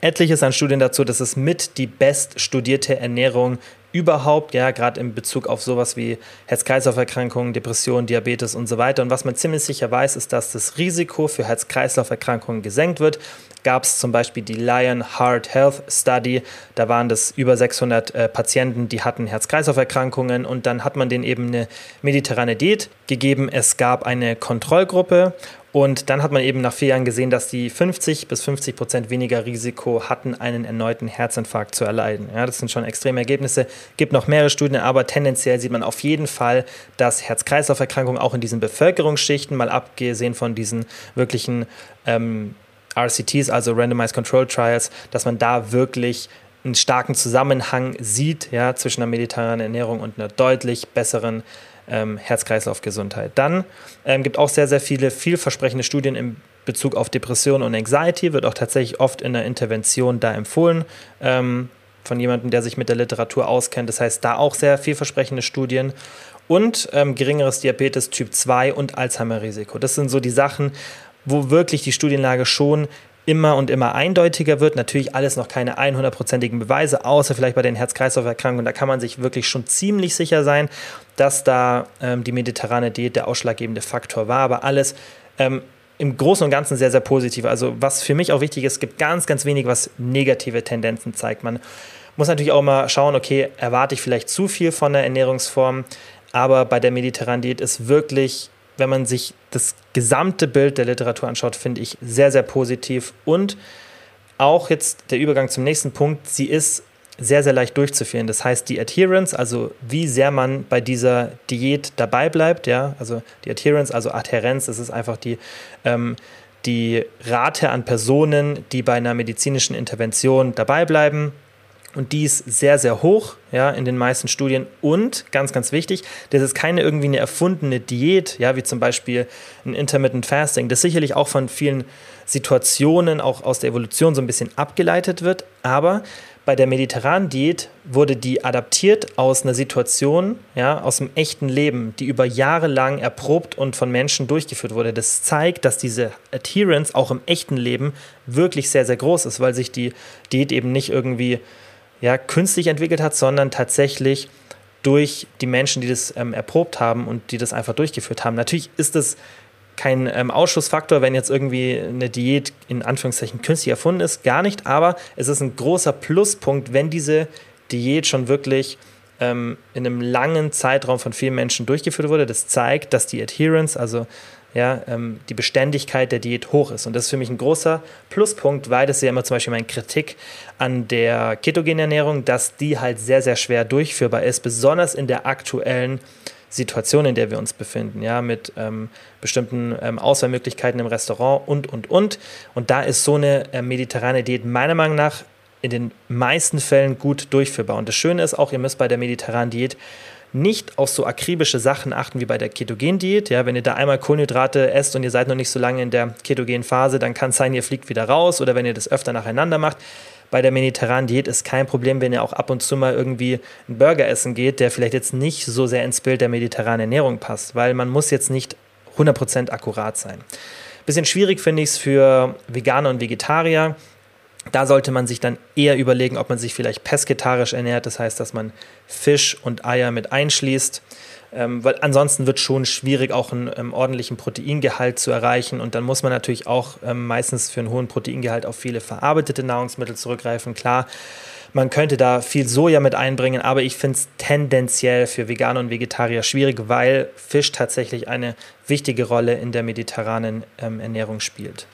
A: etliches an Studien dazu, dass es mit die beststudierte Ernährung überhaupt, ja, gerade in Bezug auf sowas wie Herz-Kreislauf-Erkrankungen, Depressionen, Diabetes und so weiter. Und was man ziemlich sicher weiß, ist, dass das Risiko für Herz-Kreislauf-Erkrankungen gesenkt wird. Gab es zum Beispiel die Lion Heart Health Study, da waren das über 600 äh, Patienten, die hatten Herz-Kreislauf-Erkrankungen und dann hat man denen eben eine mediterrane Diät gegeben. Es gab eine Kontrollgruppe und dann hat man eben nach vier Jahren gesehen, dass die 50 bis 50 Prozent weniger Risiko hatten, einen erneuten Herzinfarkt zu erleiden. Ja, das sind schon extreme Ergebnisse. Gibt noch mehrere Studien, aber tendenziell sieht man auf jeden Fall, dass Herz-Kreislauf-Erkrankungen auch in diesen Bevölkerungsschichten, mal abgesehen von diesen wirklichen ähm, RCTs, also Randomized Control Trials, dass man da wirklich einen starken Zusammenhang sieht ja, zwischen einer mediterranen Ernährung und einer deutlich besseren ähm, Herz-Kreislauf-Gesundheit. Dann ähm, gibt auch sehr, sehr viele vielversprechende Studien im Bezug auf Depression und Anxiety, wird auch tatsächlich oft in der Intervention da empfohlen. Ähm, von jemandem, der sich mit der Literatur auskennt. Das heißt, da auch sehr vielversprechende Studien. Und ähm, geringeres Diabetes Typ 2 und Alzheimer-Risiko. Das sind so die Sachen, wo wirklich die Studienlage schon immer und immer eindeutiger wird. Natürlich alles noch keine 100%igen Beweise, außer vielleicht bei den Herz-Kreislauf-Erkrankungen. Da kann man sich wirklich schon ziemlich sicher sein, dass da ähm, die mediterrane Diät der ausschlaggebende Faktor war. Aber alles ähm, im Großen und Ganzen sehr, sehr positiv. Also was für mich auch wichtig ist, es gibt ganz, ganz wenig, was negative Tendenzen zeigt. Man muss natürlich auch mal schauen, okay, erwarte ich vielleicht zu viel von der Ernährungsform, aber bei der mediterranen Diät ist wirklich wenn man sich das gesamte Bild der Literatur anschaut, finde ich sehr, sehr positiv. Und auch jetzt der Übergang zum nächsten Punkt, sie ist sehr, sehr leicht durchzuführen. Das heißt, die Adherence, also wie sehr man bei dieser Diät dabei bleibt, ja, also die Adherence, also Adherenz, das ist einfach die, ähm, die Rate an Personen, die bei einer medizinischen Intervention dabei bleiben, und die ist sehr, sehr hoch, ja, in den meisten Studien. Und ganz, ganz wichtig, das ist keine irgendwie eine erfundene Diät, ja, wie zum Beispiel ein Intermittent Fasting, das sicherlich auch von vielen Situationen, auch aus der Evolution so ein bisschen abgeleitet wird. Aber bei der mediterranen Diät wurde die adaptiert aus einer Situation, ja, aus dem echten Leben, die über Jahre lang erprobt und von Menschen durchgeführt wurde. Das zeigt, dass diese Adherence auch im echten Leben wirklich sehr, sehr groß ist, weil sich die Diät eben nicht irgendwie ja, künstlich entwickelt hat, sondern tatsächlich durch die Menschen, die das ähm, erprobt haben und die das einfach durchgeführt haben. Natürlich ist es kein ähm, Ausschussfaktor, wenn jetzt irgendwie eine Diät in Anführungszeichen künstlich erfunden ist, gar nicht, aber es ist ein großer Pluspunkt, wenn diese Diät schon wirklich ähm, in einem langen Zeitraum von vielen Menschen durchgeführt wurde. Das zeigt, dass die Adherence, also ja, ähm, die Beständigkeit der Diät hoch ist. Und das ist für mich ein großer Pluspunkt, weil das ist ja immer zum Beispiel meine Kritik an der ketogenen Ernährung, dass die halt sehr, sehr schwer durchführbar ist, besonders in der aktuellen Situation, in der wir uns befinden, ja, mit ähm, bestimmten ähm, Auswahlmöglichkeiten im Restaurant und, und, und. Und da ist so eine äh, mediterrane Diät meiner Meinung nach in den meisten Fällen gut durchführbar. Und das Schöne ist auch, ihr müsst bei der mediterranen Diät nicht auf so akribische Sachen achten wie bei der Ketogendiät. Ja, wenn ihr da einmal Kohlenhydrate esst und ihr seid noch nicht so lange in der ketogenen Phase, dann kann es sein, ihr fliegt wieder raus oder wenn ihr das öfter nacheinander macht. Bei der mediterranen Diät ist kein Problem, wenn ihr auch ab und zu mal irgendwie einen Burger essen geht, der vielleicht jetzt nicht so sehr ins Bild der mediterranen Ernährung passt, weil man muss jetzt nicht 100% akkurat sein. Bisschen schwierig finde ich es für Veganer und Vegetarier. Da sollte man sich dann eher überlegen, ob man sich vielleicht pesketarisch ernährt, das heißt, dass man Fisch und Eier mit einschließt. Ähm, weil ansonsten wird schon schwierig, auch einen ähm, ordentlichen Proteingehalt zu erreichen. Und dann muss man natürlich auch ähm, meistens für einen hohen Proteingehalt auf viele verarbeitete Nahrungsmittel zurückgreifen. Klar, man könnte da viel Soja mit einbringen, aber ich finde es tendenziell für Veganer und Vegetarier schwierig, weil Fisch tatsächlich eine wichtige Rolle in der mediterranen ähm, Ernährung spielt.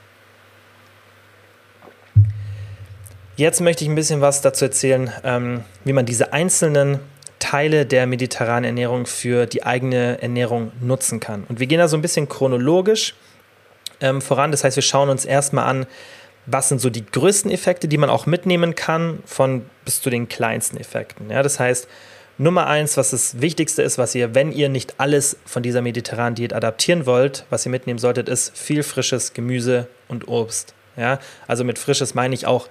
A: Jetzt möchte ich ein bisschen was dazu erzählen, ähm, wie man diese einzelnen Teile der mediterranen Ernährung für die eigene Ernährung nutzen kann. Und wir gehen da so ein bisschen chronologisch ähm, voran. Das heißt, wir schauen uns erstmal an, was sind so die größten Effekte, die man auch mitnehmen kann, von bis zu den kleinsten Effekten. Ja, das heißt, Nummer eins, was das Wichtigste ist, was ihr, wenn ihr nicht alles von dieser mediterranen Diät adaptieren wollt, was ihr mitnehmen solltet, ist viel frisches Gemüse und Obst. Ja, also mit frisches meine ich auch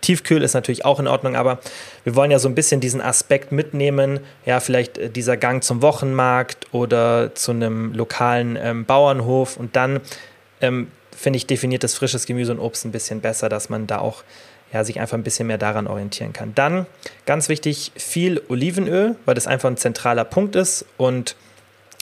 A: Tiefkühl ist natürlich auch in Ordnung, aber wir wollen ja so ein bisschen diesen Aspekt mitnehmen. Ja, vielleicht äh, dieser Gang zum Wochenmarkt oder zu einem lokalen ähm, Bauernhof und dann ähm, finde ich definiert das frisches Gemüse und Obst ein bisschen besser, dass man da auch ja, sich einfach ein bisschen mehr daran orientieren kann. Dann ganz wichtig, viel Olivenöl, weil das einfach ein zentraler Punkt ist und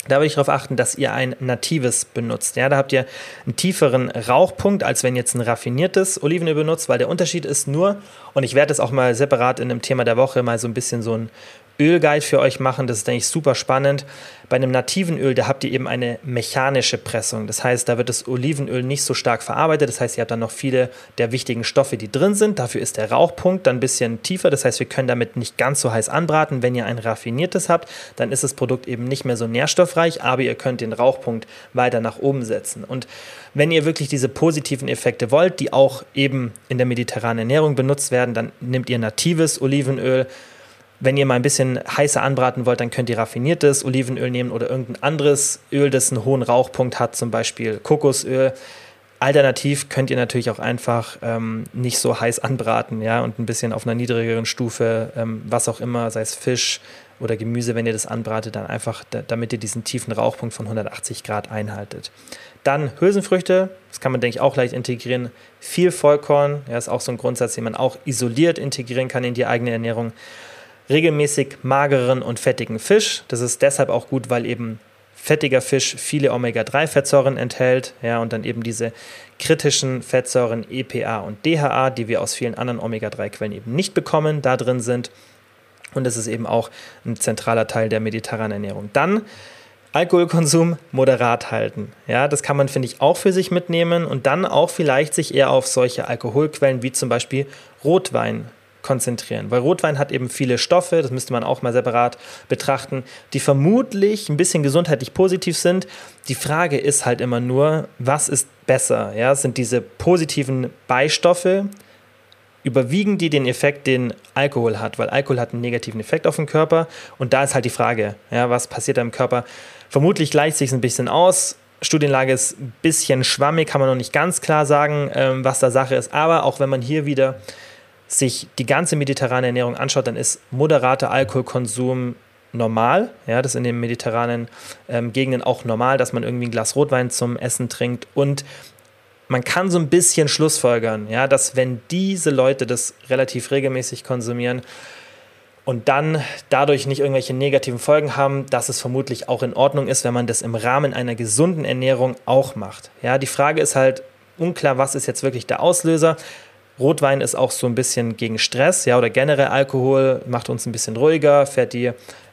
A: da würde ich darauf achten, dass ihr ein natives benutzt. Ja, da habt ihr einen tieferen Rauchpunkt, als wenn jetzt ein raffiniertes Olivenöl benutzt, weil der Unterschied ist nur, und ich werde es auch mal separat in einem Thema der Woche mal so ein bisschen so ein Ölguide für euch machen. Das ist, denke ich, super spannend. Bei einem nativen Öl, da habt ihr eben eine mechanische Pressung. Das heißt, da wird das Olivenöl nicht so stark verarbeitet. Das heißt, ihr habt dann noch viele der wichtigen Stoffe, die drin sind. Dafür ist der Rauchpunkt dann ein bisschen tiefer. Das heißt, wir können damit nicht ganz so heiß anbraten. Wenn ihr ein raffiniertes habt, dann ist das Produkt eben nicht mehr so nährstoffreich, aber ihr könnt den Rauchpunkt weiter nach oben setzen. Und wenn ihr wirklich diese positiven Effekte wollt, die auch eben in der mediterranen Ernährung benutzt werden, dann nehmt ihr natives Olivenöl wenn ihr mal ein bisschen heißer anbraten wollt, dann könnt ihr raffiniertes Olivenöl nehmen oder irgendein anderes Öl, das einen hohen Rauchpunkt hat, zum Beispiel Kokosöl. Alternativ könnt ihr natürlich auch einfach ähm, nicht so heiß anbraten, ja, und ein bisschen auf einer niedrigeren Stufe, ähm, was auch immer, sei es Fisch oder Gemüse, wenn ihr das anbratet, dann einfach, da, damit ihr diesen tiefen Rauchpunkt von 180 Grad einhaltet. Dann Hülsenfrüchte, das kann man, denke ich, auch leicht integrieren. Viel Vollkorn, ja, ist auch so ein Grundsatz, den man auch isoliert integrieren kann in die eigene Ernährung regelmäßig mageren und fettigen Fisch. Das ist deshalb auch gut, weil eben fettiger Fisch viele Omega-3-Fettsäuren enthält, ja, und dann eben diese kritischen Fettsäuren EPA und DHA, die wir aus vielen anderen Omega-3-Quellen eben nicht bekommen, da drin sind. Und das ist eben auch ein zentraler Teil der mediterranen Ernährung. Dann Alkoholkonsum moderat halten. Ja, das kann man, finde ich, auch für sich mitnehmen und dann auch vielleicht sich eher auf solche Alkoholquellen wie zum Beispiel Rotwein konzentrieren. Weil Rotwein hat eben viele Stoffe, das müsste man auch mal separat betrachten, die vermutlich ein bisschen gesundheitlich positiv sind. Die Frage ist halt immer nur, was ist besser? Ja, sind diese positiven Beistoffe, überwiegen die den Effekt, den Alkohol hat? Weil Alkohol hat einen negativen Effekt auf den Körper und da ist halt die Frage, ja, was passiert da im Körper? Vermutlich gleicht sich ein bisschen aus. Studienlage ist ein bisschen schwammig, kann man noch nicht ganz klar sagen, ähm, was da Sache ist. Aber auch wenn man hier wieder sich die ganze mediterrane Ernährung anschaut, dann ist moderater Alkoholkonsum normal. Ja, das ist in den mediterranen ähm, Gegenden auch normal, dass man irgendwie ein Glas Rotwein zum Essen trinkt. Und man kann so ein bisschen schlussfolgern, ja, dass wenn diese Leute das relativ regelmäßig konsumieren und dann dadurch nicht irgendwelche negativen Folgen haben, dass es vermutlich auch in Ordnung ist, wenn man das im Rahmen einer gesunden Ernährung auch macht. Ja, die Frage ist halt unklar, was ist jetzt wirklich der Auslöser. Rotwein ist auch so ein bisschen gegen Stress, ja, oder generell Alkohol macht uns ein bisschen ruhiger, fährt die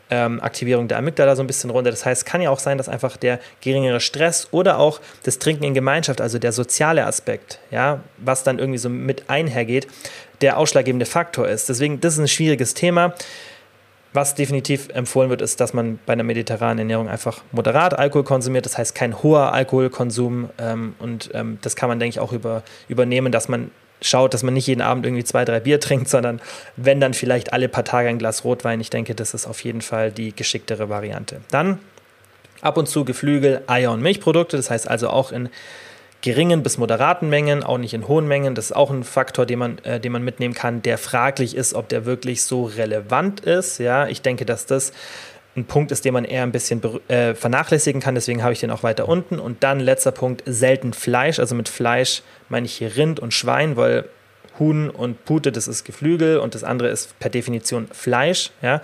A: ähm, Aktivierung der Amygdala so ein bisschen runter. Das heißt, kann ja auch sein, dass einfach der geringere Stress oder auch das Trinken in Gemeinschaft, also der soziale Aspekt, ja, was dann irgendwie so mit einhergeht, der ausschlaggebende Faktor ist. Deswegen, das ist ein schwieriges Thema. Was definitiv empfohlen wird, ist, dass man bei einer mediterranen Ernährung einfach moderat Alkohol konsumiert. Das heißt, kein hoher Alkoholkonsum. Ähm, und ähm, das kann man, denke ich, auch über, übernehmen, dass man schaut, dass man nicht jeden Abend irgendwie zwei, drei Bier trinkt, sondern wenn dann vielleicht alle paar Tage ein Glas Rotwein. Ich denke, das ist auf jeden Fall die geschicktere Variante. Dann ab und zu Geflügel, Eier und Milchprodukte, das heißt also auch in geringen bis moderaten Mengen, auch nicht in hohen Mengen. Das ist auch ein Faktor, den man, äh, den man mitnehmen kann, der fraglich ist, ob der wirklich so relevant ist. Ja, ich denke, dass das ein Punkt ist, den man eher ein bisschen äh, vernachlässigen kann. Deswegen habe ich den auch weiter unten. Und dann letzter Punkt, selten Fleisch. Also mit Fleisch meine ich hier Rind und Schwein, weil Huhn und Pute, das ist Geflügel und das andere ist per Definition Fleisch. Ja?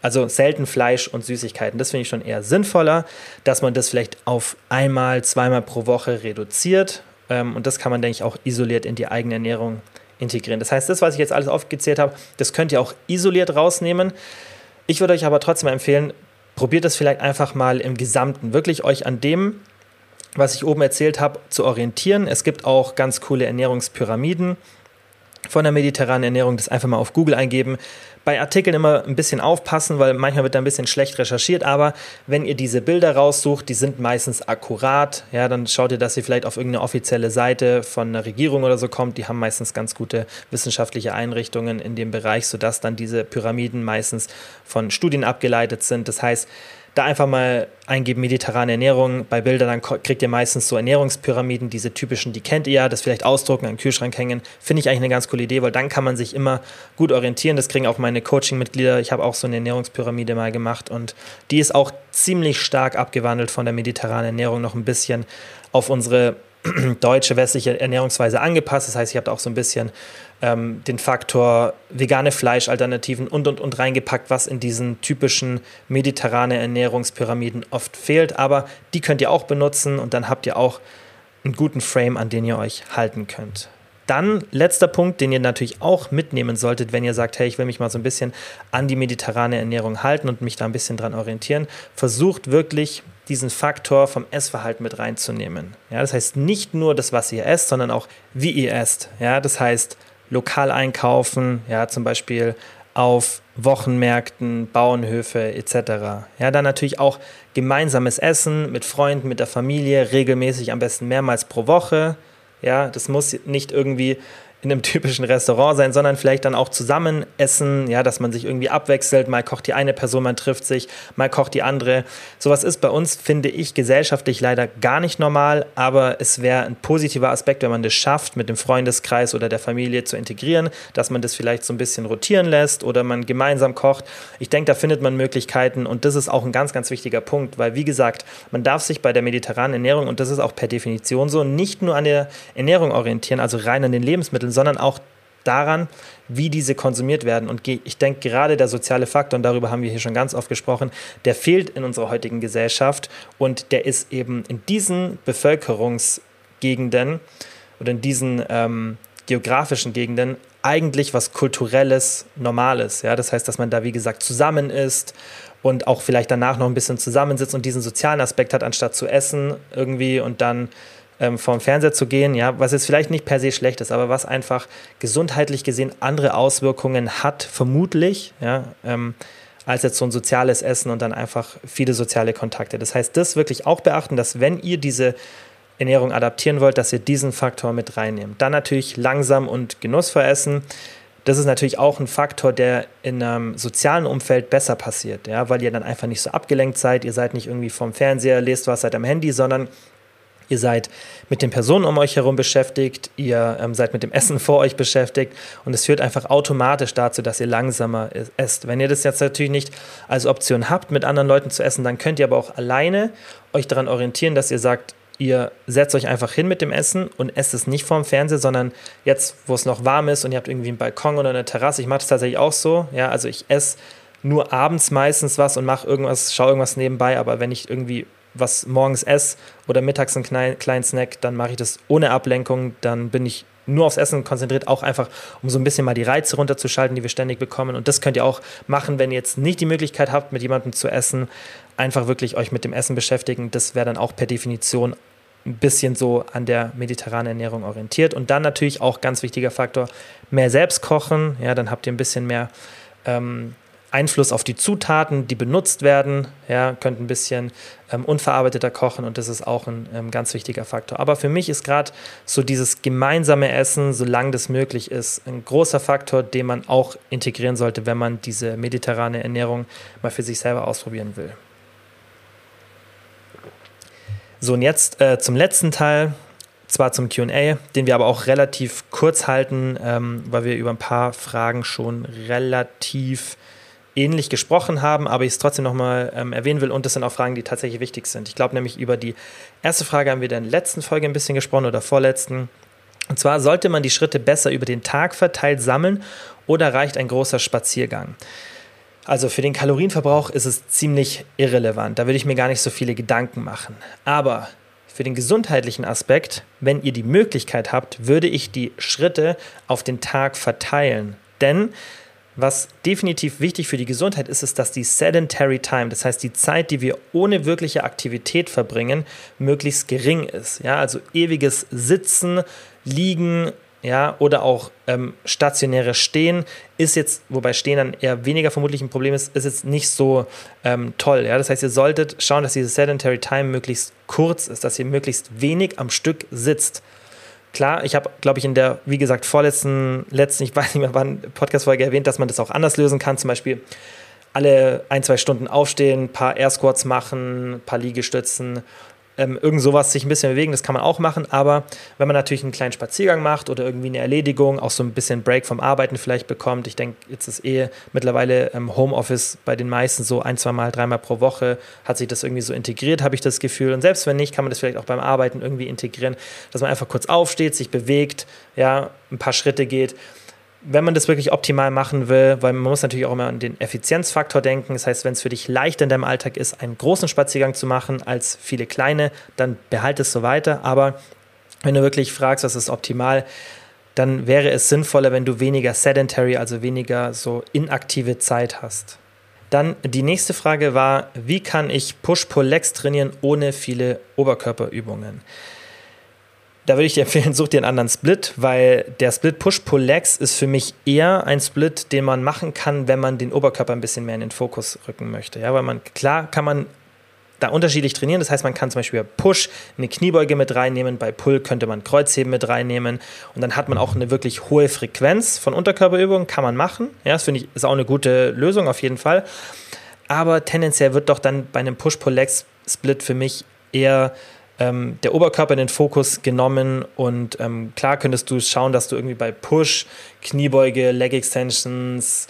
A: Also selten Fleisch und Süßigkeiten. Das finde ich schon eher sinnvoller, dass man das vielleicht auf einmal, zweimal pro Woche reduziert. Ähm, und das kann man, denke ich, auch isoliert in die eigene Ernährung integrieren. Das heißt, das, was ich jetzt alles aufgezählt habe, das könnt ihr auch isoliert rausnehmen. Ich würde euch aber trotzdem empfehlen, probiert es vielleicht einfach mal im Gesamten, wirklich euch an dem, was ich oben erzählt habe, zu orientieren. Es gibt auch ganz coole Ernährungspyramiden. Von der mediterranen Ernährung, das einfach mal auf Google eingeben. Bei Artikeln immer ein bisschen aufpassen, weil manchmal wird da ein bisschen schlecht recherchiert, aber wenn ihr diese Bilder raussucht, die sind meistens akkurat, ja, dann schaut ihr, dass ihr vielleicht auf irgendeine offizielle Seite von einer Regierung oder so kommt, die haben meistens ganz gute wissenschaftliche Einrichtungen in dem Bereich, sodass dann diese Pyramiden meistens von Studien abgeleitet sind. Das heißt, da einfach mal eingeben, mediterrane Ernährung. Bei Bildern dann kriegt ihr meistens so Ernährungspyramiden, diese typischen, die kennt ihr ja, das vielleicht ausdrucken, an den Kühlschrank hängen. Finde ich eigentlich eine ganz coole Idee, weil dann kann man sich immer gut orientieren. Das kriegen auch meine Coaching-Mitglieder. Ich habe auch so eine Ernährungspyramide mal gemacht und die ist auch ziemlich stark abgewandelt von der mediterranen Ernährung, noch ein bisschen auf unsere deutsche westliche Ernährungsweise angepasst. Das heißt, ich habe auch so ein bisschen ähm, den Faktor vegane Fleischalternativen und und und reingepackt, was in diesen typischen mediterrane Ernährungspyramiden oft fehlt. Aber die könnt ihr auch benutzen und dann habt ihr auch einen guten Frame, an den ihr euch halten könnt. Dann letzter Punkt, den ihr natürlich auch mitnehmen solltet, wenn ihr sagt, hey, ich will mich mal so ein bisschen an die mediterrane Ernährung halten und mich da ein bisschen dran orientieren. Versucht wirklich diesen Faktor vom Essverhalten mit reinzunehmen. Ja, das heißt nicht nur das, was ihr esst, sondern auch wie ihr esst. Ja, das heißt lokal einkaufen, ja, zum Beispiel auf Wochenmärkten, Bauernhöfe etc. Ja, dann natürlich auch gemeinsames Essen mit Freunden, mit der Familie, regelmäßig am besten mehrmals pro Woche. Ja, das muss nicht irgendwie in einem typischen Restaurant sein, sondern vielleicht dann auch zusammen essen, ja, dass man sich irgendwie abwechselt. Mal kocht die eine Person, man trifft sich, mal kocht die andere. Sowas ist bei uns, finde ich, gesellschaftlich leider gar nicht normal, aber es wäre ein positiver Aspekt, wenn man das schafft, mit dem Freundeskreis oder der Familie zu integrieren, dass man das vielleicht so ein bisschen rotieren lässt oder man gemeinsam kocht. Ich denke, da findet man Möglichkeiten und das ist auch ein ganz, ganz wichtiger Punkt, weil wie gesagt, man darf sich bei der mediterranen Ernährung, und das ist auch per Definition so, nicht nur an der Ernährung orientieren, also rein an den Lebensmitteln, sondern auch daran, wie diese konsumiert werden. Und ich denke, gerade der soziale Faktor, und darüber haben wir hier schon ganz oft gesprochen, der fehlt in unserer heutigen Gesellschaft und der ist eben in diesen Bevölkerungsgegenden oder in diesen ähm, geografischen Gegenden eigentlich was kulturelles, normales. Ja? Das heißt, dass man da, wie gesagt, zusammen ist und auch vielleicht danach noch ein bisschen zusammensitzt und diesen sozialen Aspekt hat, anstatt zu essen irgendwie und dann ähm, vorm Fernseher zu gehen, ja, was jetzt vielleicht nicht per se schlecht ist, aber was einfach gesundheitlich gesehen andere Auswirkungen hat, vermutlich, ja, ähm, als jetzt so ein soziales Essen und dann einfach viele soziale Kontakte. Das heißt, das wirklich auch beachten, dass wenn ihr diese Ernährung adaptieren wollt, dass ihr diesen Faktor mit reinnehmt. Dann natürlich langsam und genussvoll essen. Das ist natürlich auch ein Faktor, der in einem sozialen Umfeld besser passiert, ja, weil ihr dann einfach nicht so abgelenkt seid. Ihr seid nicht irgendwie vom Fernseher, lest was, seid am Handy, sondern Ihr seid mit den Personen um euch herum beschäftigt, ihr ähm, seid mit dem Essen vor euch beschäftigt und es führt einfach automatisch dazu, dass ihr langsamer esst. Wenn ihr das jetzt natürlich nicht als Option habt, mit anderen Leuten zu essen, dann könnt ihr aber auch alleine euch daran orientieren, dass ihr sagt, ihr setzt euch einfach hin mit dem Essen und esst es nicht vorm Fernseher, sondern jetzt, wo es noch warm ist und ihr habt irgendwie einen Balkon oder eine Terrasse. Ich mache das tatsächlich auch so. Ja, also ich esse nur abends meistens was und mache irgendwas, schaue irgendwas nebenbei, aber wenn ich irgendwie was morgens esse oder mittags einen kleinen Snack, dann mache ich das ohne Ablenkung. Dann bin ich nur aufs Essen konzentriert, auch einfach, um so ein bisschen mal die Reize runterzuschalten, die wir ständig bekommen. Und das könnt ihr auch machen, wenn ihr jetzt nicht die Möglichkeit habt, mit jemandem zu essen. Einfach wirklich euch mit dem Essen beschäftigen. Das wäre dann auch per Definition ein bisschen so an der mediterranen Ernährung orientiert. Und dann natürlich auch ganz wichtiger Faktor, mehr selbst kochen. Ja, dann habt ihr ein bisschen mehr ähm, Einfluss auf die Zutaten, die benutzt werden. Ja, könnt ein bisschen ähm, unverarbeiteter kochen und das ist auch ein ähm, ganz wichtiger Faktor. Aber für mich ist gerade so dieses gemeinsame Essen, solange das möglich ist, ein großer Faktor, den man auch integrieren sollte, wenn man diese mediterrane Ernährung mal für sich selber ausprobieren will. So, und jetzt äh, zum letzten Teil, zwar zum QA, den wir aber auch relativ kurz halten, ähm, weil wir über ein paar Fragen schon relativ ähnlich gesprochen haben, aber ich es trotzdem nochmal ähm, erwähnen will und das sind auch Fragen, die tatsächlich wichtig sind. Ich glaube nämlich über die erste Frage haben wir in der letzten Folge ein bisschen gesprochen oder vorletzten. Und zwar sollte man die Schritte besser über den Tag verteilt sammeln oder reicht ein großer Spaziergang? Also für den Kalorienverbrauch ist es ziemlich irrelevant. Da würde ich mir gar nicht so viele Gedanken machen. Aber für den gesundheitlichen Aspekt, wenn ihr die Möglichkeit habt, würde ich die Schritte auf den Tag verteilen. Denn was definitiv wichtig für die Gesundheit ist, ist, dass die sedentary time, das heißt die Zeit, die wir ohne wirkliche Aktivität verbringen, möglichst gering ist. Ja, also ewiges Sitzen, Liegen, ja, oder auch ähm, stationäre Stehen ist jetzt, wobei Stehen dann eher weniger vermutlich ein Problem ist, ist jetzt nicht so ähm, toll. Ja? Das heißt, ihr solltet schauen, dass diese Sedentary Time möglichst kurz ist, dass ihr möglichst wenig am Stück sitzt. Klar, ich habe, glaube ich, in der, wie gesagt, vorletzten, letzten, ich weiß nicht mehr wann, Podcast-Folge erwähnt, dass man das auch anders lösen kann. Zum Beispiel alle ein, zwei Stunden aufstehen, ein paar Air Squats machen, ein paar Liegestützen, ähm, irgend sowas sich ein bisschen bewegen, das kann man auch machen. Aber wenn man natürlich einen kleinen Spaziergang macht oder irgendwie eine Erledigung, auch so ein bisschen Break vom Arbeiten vielleicht bekommt, ich denke, jetzt ist eh mittlerweile ähm, Homeoffice bei den meisten so ein, zwei Mal, dreimal pro Woche, hat sich das irgendwie so integriert, habe ich das Gefühl. Und selbst wenn nicht, kann man das vielleicht auch beim Arbeiten irgendwie integrieren, dass man einfach kurz aufsteht, sich bewegt, ja, ein paar Schritte geht wenn man das wirklich optimal machen will, weil man muss natürlich auch immer an den Effizienzfaktor denken. Das heißt, wenn es für dich leicht in deinem Alltag ist, einen großen Spaziergang zu machen als viele kleine, dann behalte es so weiter. Aber wenn du wirklich fragst, was ist optimal, dann wäre es sinnvoller, wenn du weniger sedentary, also weniger so inaktive Zeit hast. Dann die nächste Frage war, wie kann ich Push-Pull-Legs trainieren ohne viele Oberkörperübungen? Da würde ich dir empfehlen, such dir einen anderen Split, weil der Split Push-Pull-Legs ist für mich eher ein Split, den man machen kann, wenn man den Oberkörper ein bisschen mehr in den Fokus rücken möchte. Ja, weil man, klar kann man da unterschiedlich trainieren. Das heißt, man kann zum Beispiel bei Push eine Kniebeuge mit reinnehmen, bei Pull könnte man Kreuzheben mit reinnehmen und dann hat man auch eine wirklich hohe Frequenz von Unterkörperübungen, kann man machen. Ja, das finde ich ist auch eine gute Lösung auf jeden Fall. Aber tendenziell wird doch dann bei einem Push-Pull-Legs-Split für mich eher ähm, der Oberkörper in den Fokus genommen und ähm, klar könntest du schauen, dass du irgendwie bei Push, Kniebeuge, Leg Extensions,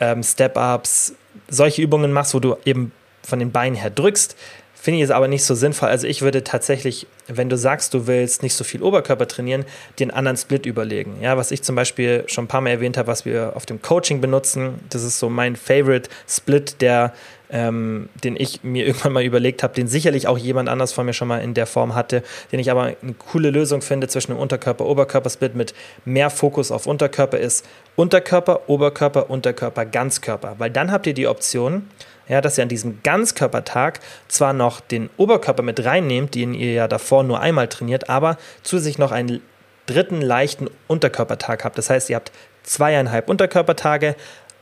A: ähm, Step-Ups, solche Übungen machst, wo du eben von den Beinen her drückst. Finde ich es aber nicht so sinnvoll. Also ich würde tatsächlich, wenn du sagst, du willst nicht so viel Oberkörper trainieren, den anderen Split überlegen. Ja, was ich zum Beispiel schon ein paar Mal erwähnt habe, was wir auf dem Coaching benutzen, das ist so mein Favorite Split, der ähm, den ich mir irgendwann mal überlegt habe, den sicherlich auch jemand anders von mir schon mal in der Form hatte, den ich aber eine coole Lösung finde zwischen einem Unterkörper-Oberkörper-Split mit mehr Fokus auf Unterkörper ist Unterkörper, Oberkörper, Unterkörper, Ganzkörper. Weil dann habt ihr die Option, ja, dass ihr an diesem Ganzkörpertag zwar noch den Oberkörper mit reinnehmt, den ihr ja davor nur einmal trainiert, aber zusätzlich noch einen dritten leichten Unterkörpertag habt. Das heißt, ihr habt zweieinhalb Unterkörpertage,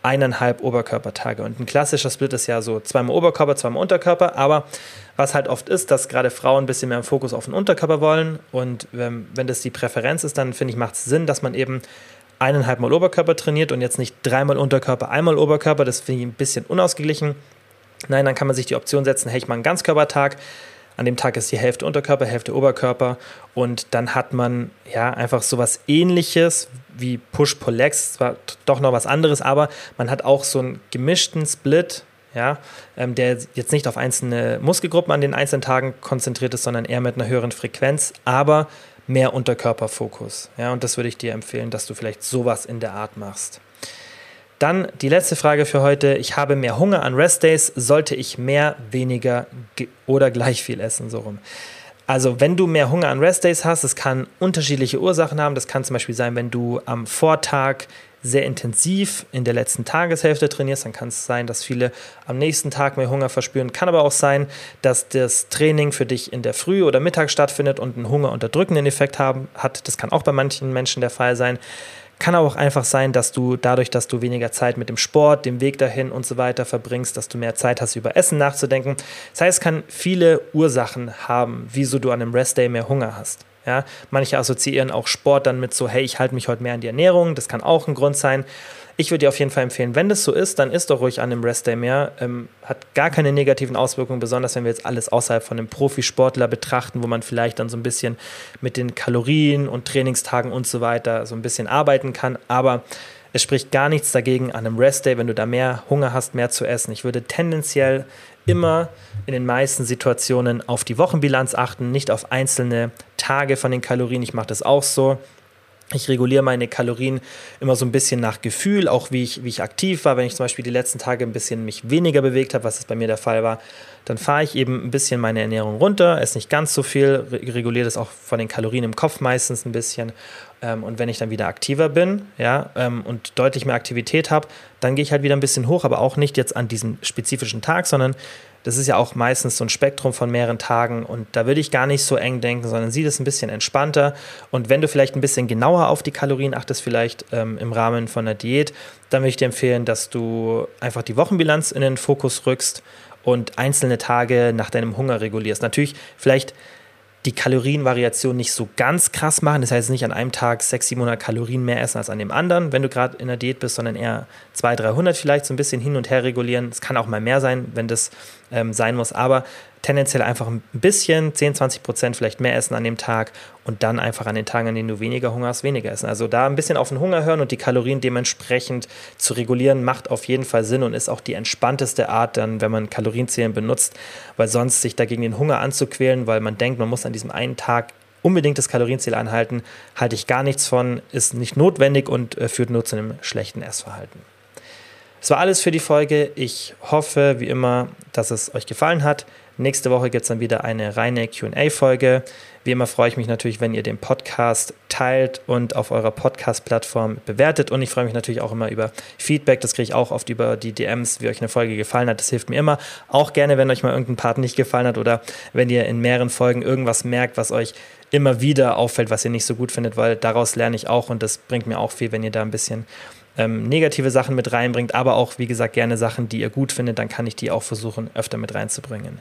A: eineinhalb Oberkörpertage. Und ein klassischer Split ist ja so zweimal Oberkörper, zweimal Unterkörper. Aber was halt oft ist, dass gerade Frauen ein bisschen mehr im Fokus auf den Unterkörper wollen. Und wenn, wenn das die Präferenz ist, dann finde ich, macht es Sinn, dass man eben eineinhalb Mal Oberkörper trainiert und jetzt nicht dreimal Unterkörper, einmal Oberkörper. Das finde ich ein bisschen unausgeglichen. Nein, dann kann man sich die Option setzen, hey, ich mache einen Ganzkörpertag. An dem Tag ist die Hälfte Unterkörper, Hälfte Oberkörper und dann hat man ja einfach sowas ähnliches wie Push-Pull-Legs, zwar doch noch was anderes, aber man hat auch so einen gemischten Split, ja, ähm, der jetzt nicht auf einzelne Muskelgruppen an den einzelnen Tagen konzentriert ist, sondern eher mit einer höheren Frequenz, aber mehr Unterkörperfokus. Ja, und das würde ich dir empfehlen, dass du vielleicht sowas in der Art machst. Dann die letzte Frage für heute. Ich habe mehr Hunger an Restdays. Sollte ich mehr, weniger oder gleich viel essen? So rum. Also, wenn du mehr Hunger an Restdays hast, das kann unterschiedliche Ursachen haben. Das kann zum Beispiel sein, wenn du am Vortag sehr intensiv in der letzten Tageshälfte trainierst, dann kann es sein, dass viele am nächsten Tag mehr Hunger verspüren. Kann aber auch sein, dass das Training für dich in der Früh oder Mittag stattfindet und einen hungerunterdrückenden Effekt haben, hat. Das kann auch bei manchen Menschen der Fall sein. Kann aber auch einfach sein, dass du dadurch, dass du weniger Zeit mit dem Sport, dem Weg dahin und so weiter verbringst, dass du mehr Zeit hast, über Essen nachzudenken. Das heißt, es kann viele Ursachen haben, wieso du an einem Restday mehr Hunger hast. Ja, manche assoziieren auch Sport dann mit so, hey, ich halte mich heute mehr an die Ernährung. Das kann auch ein Grund sein. Ich würde dir auf jeden Fall empfehlen, wenn das so ist, dann isst doch ruhig an einem Restday mehr. Ähm, hat gar keine negativen Auswirkungen, besonders wenn wir jetzt alles außerhalb von einem Profisportler betrachten, wo man vielleicht dann so ein bisschen mit den Kalorien und Trainingstagen und so weiter so ein bisschen arbeiten kann. Aber es spricht gar nichts dagegen, an einem Restday, wenn du da mehr Hunger hast, mehr zu essen. Ich würde tendenziell immer in den meisten Situationen auf die Wochenbilanz achten, nicht auf einzelne Tage von den Kalorien. Ich mache das auch so. Ich reguliere meine Kalorien immer so ein bisschen nach Gefühl, auch wie ich, wie ich aktiv war. Wenn ich zum Beispiel die letzten Tage ein bisschen mich weniger bewegt habe, was es bei mir der Fall war, dann fahre ich eben ein bisschen meine Ernährung runter, esse nicht ganz so viel, reguliere das auch von den Kalorien im Kopf meistens ein bisschen Ähm, und wenn ich dann wieder aktiver bin, ja, ähm, und deutlich mehr Aktivität habe, dann gehe ich halt wieder ein bisschen hoch, aber auch nicht jetzt an diesem spezifischen Tag, sondern das ist ja auch meistens so ein Spektrum von mehreren Tagen und da würde ich gar nicht so eng denken, sondern sieh das ein bisschen entspannter. Und wenn du vielleicht ein bisschen genauer auf die Kalorien achtest, vielleicht ähm, im Rahmen von einer Diät, dann würde ich dir empfehlen, dass du einfach die Wochenbilanz in den Fokus rückst und einzelne Tage nach deinem Hunger regulierst. Natürlich vielleicht die Kalorienvariation nicht so ganz krass machen. Das heißt nicht an einem Tag 600, 700 Kalorien mehr essen als an dem anderen, wenn du gerade in der Diät bist, sondern eher 200, 300 vielleicht so ein bisschen hin und her regulieren. Es kann auch mal mehr sein, wenn das ähm, sein muss. Aber tendenziell einfach ein bisschen, 10, 20 Prozent vielleicht mehr essen an dem Tag und dann einfach an den Tagen, an denen du weniger Hunger hast, weniger essen. Also da ein bisschen auf den Hunger hören und die Kalorien dementsprechend zu regulieren, macht auf jeden Fall Sinn und ist auch die entspannteste Art dann, wenn man Kalorienzählen benutzt, weil sonst sich dagegen den Hunger anzuquälen, weil man denkt, man muss an diesem einen Tag unbedingt das Kalorienziel anhalten, halte ich gar nichts von, ist nicht notwendig und äh, führt nur zu einem schlechten Essverhalten. Das war alles für die Folge. Ich hoffe, wie immer, dass es euch gefallen hat. Nächste Woche gibt es dann wieder eine reine QA-Folge. Wie immer freue ich mich natürlich, wenn ihr den Podcast teilt und auf eurer Podcast-Plattform bewertet. Und ich freue mich natürlich auch immer über Feedback. Das kriege ich auch oft über die DMs, wie euch eine Folge gefallen hat. Das hilft mir immer. Auch gerne, wenn euch mal irgendein Part nicht gefallen hat oder wenn ihr in mehreren Folgen irgendwas merkt, was euch immer wieder auffällt, was ihr nicht so gut findet, weil daraus lerne ich auch und das bringt mir auch viel, wenn ihr da ein bisschen ähm, negative Sachen mit reinbringt, aber auch, wie gesagt, gerne Sachen, die ihr gut findet, dann kann ich die auch versuchen, öfter mit reinzubringen.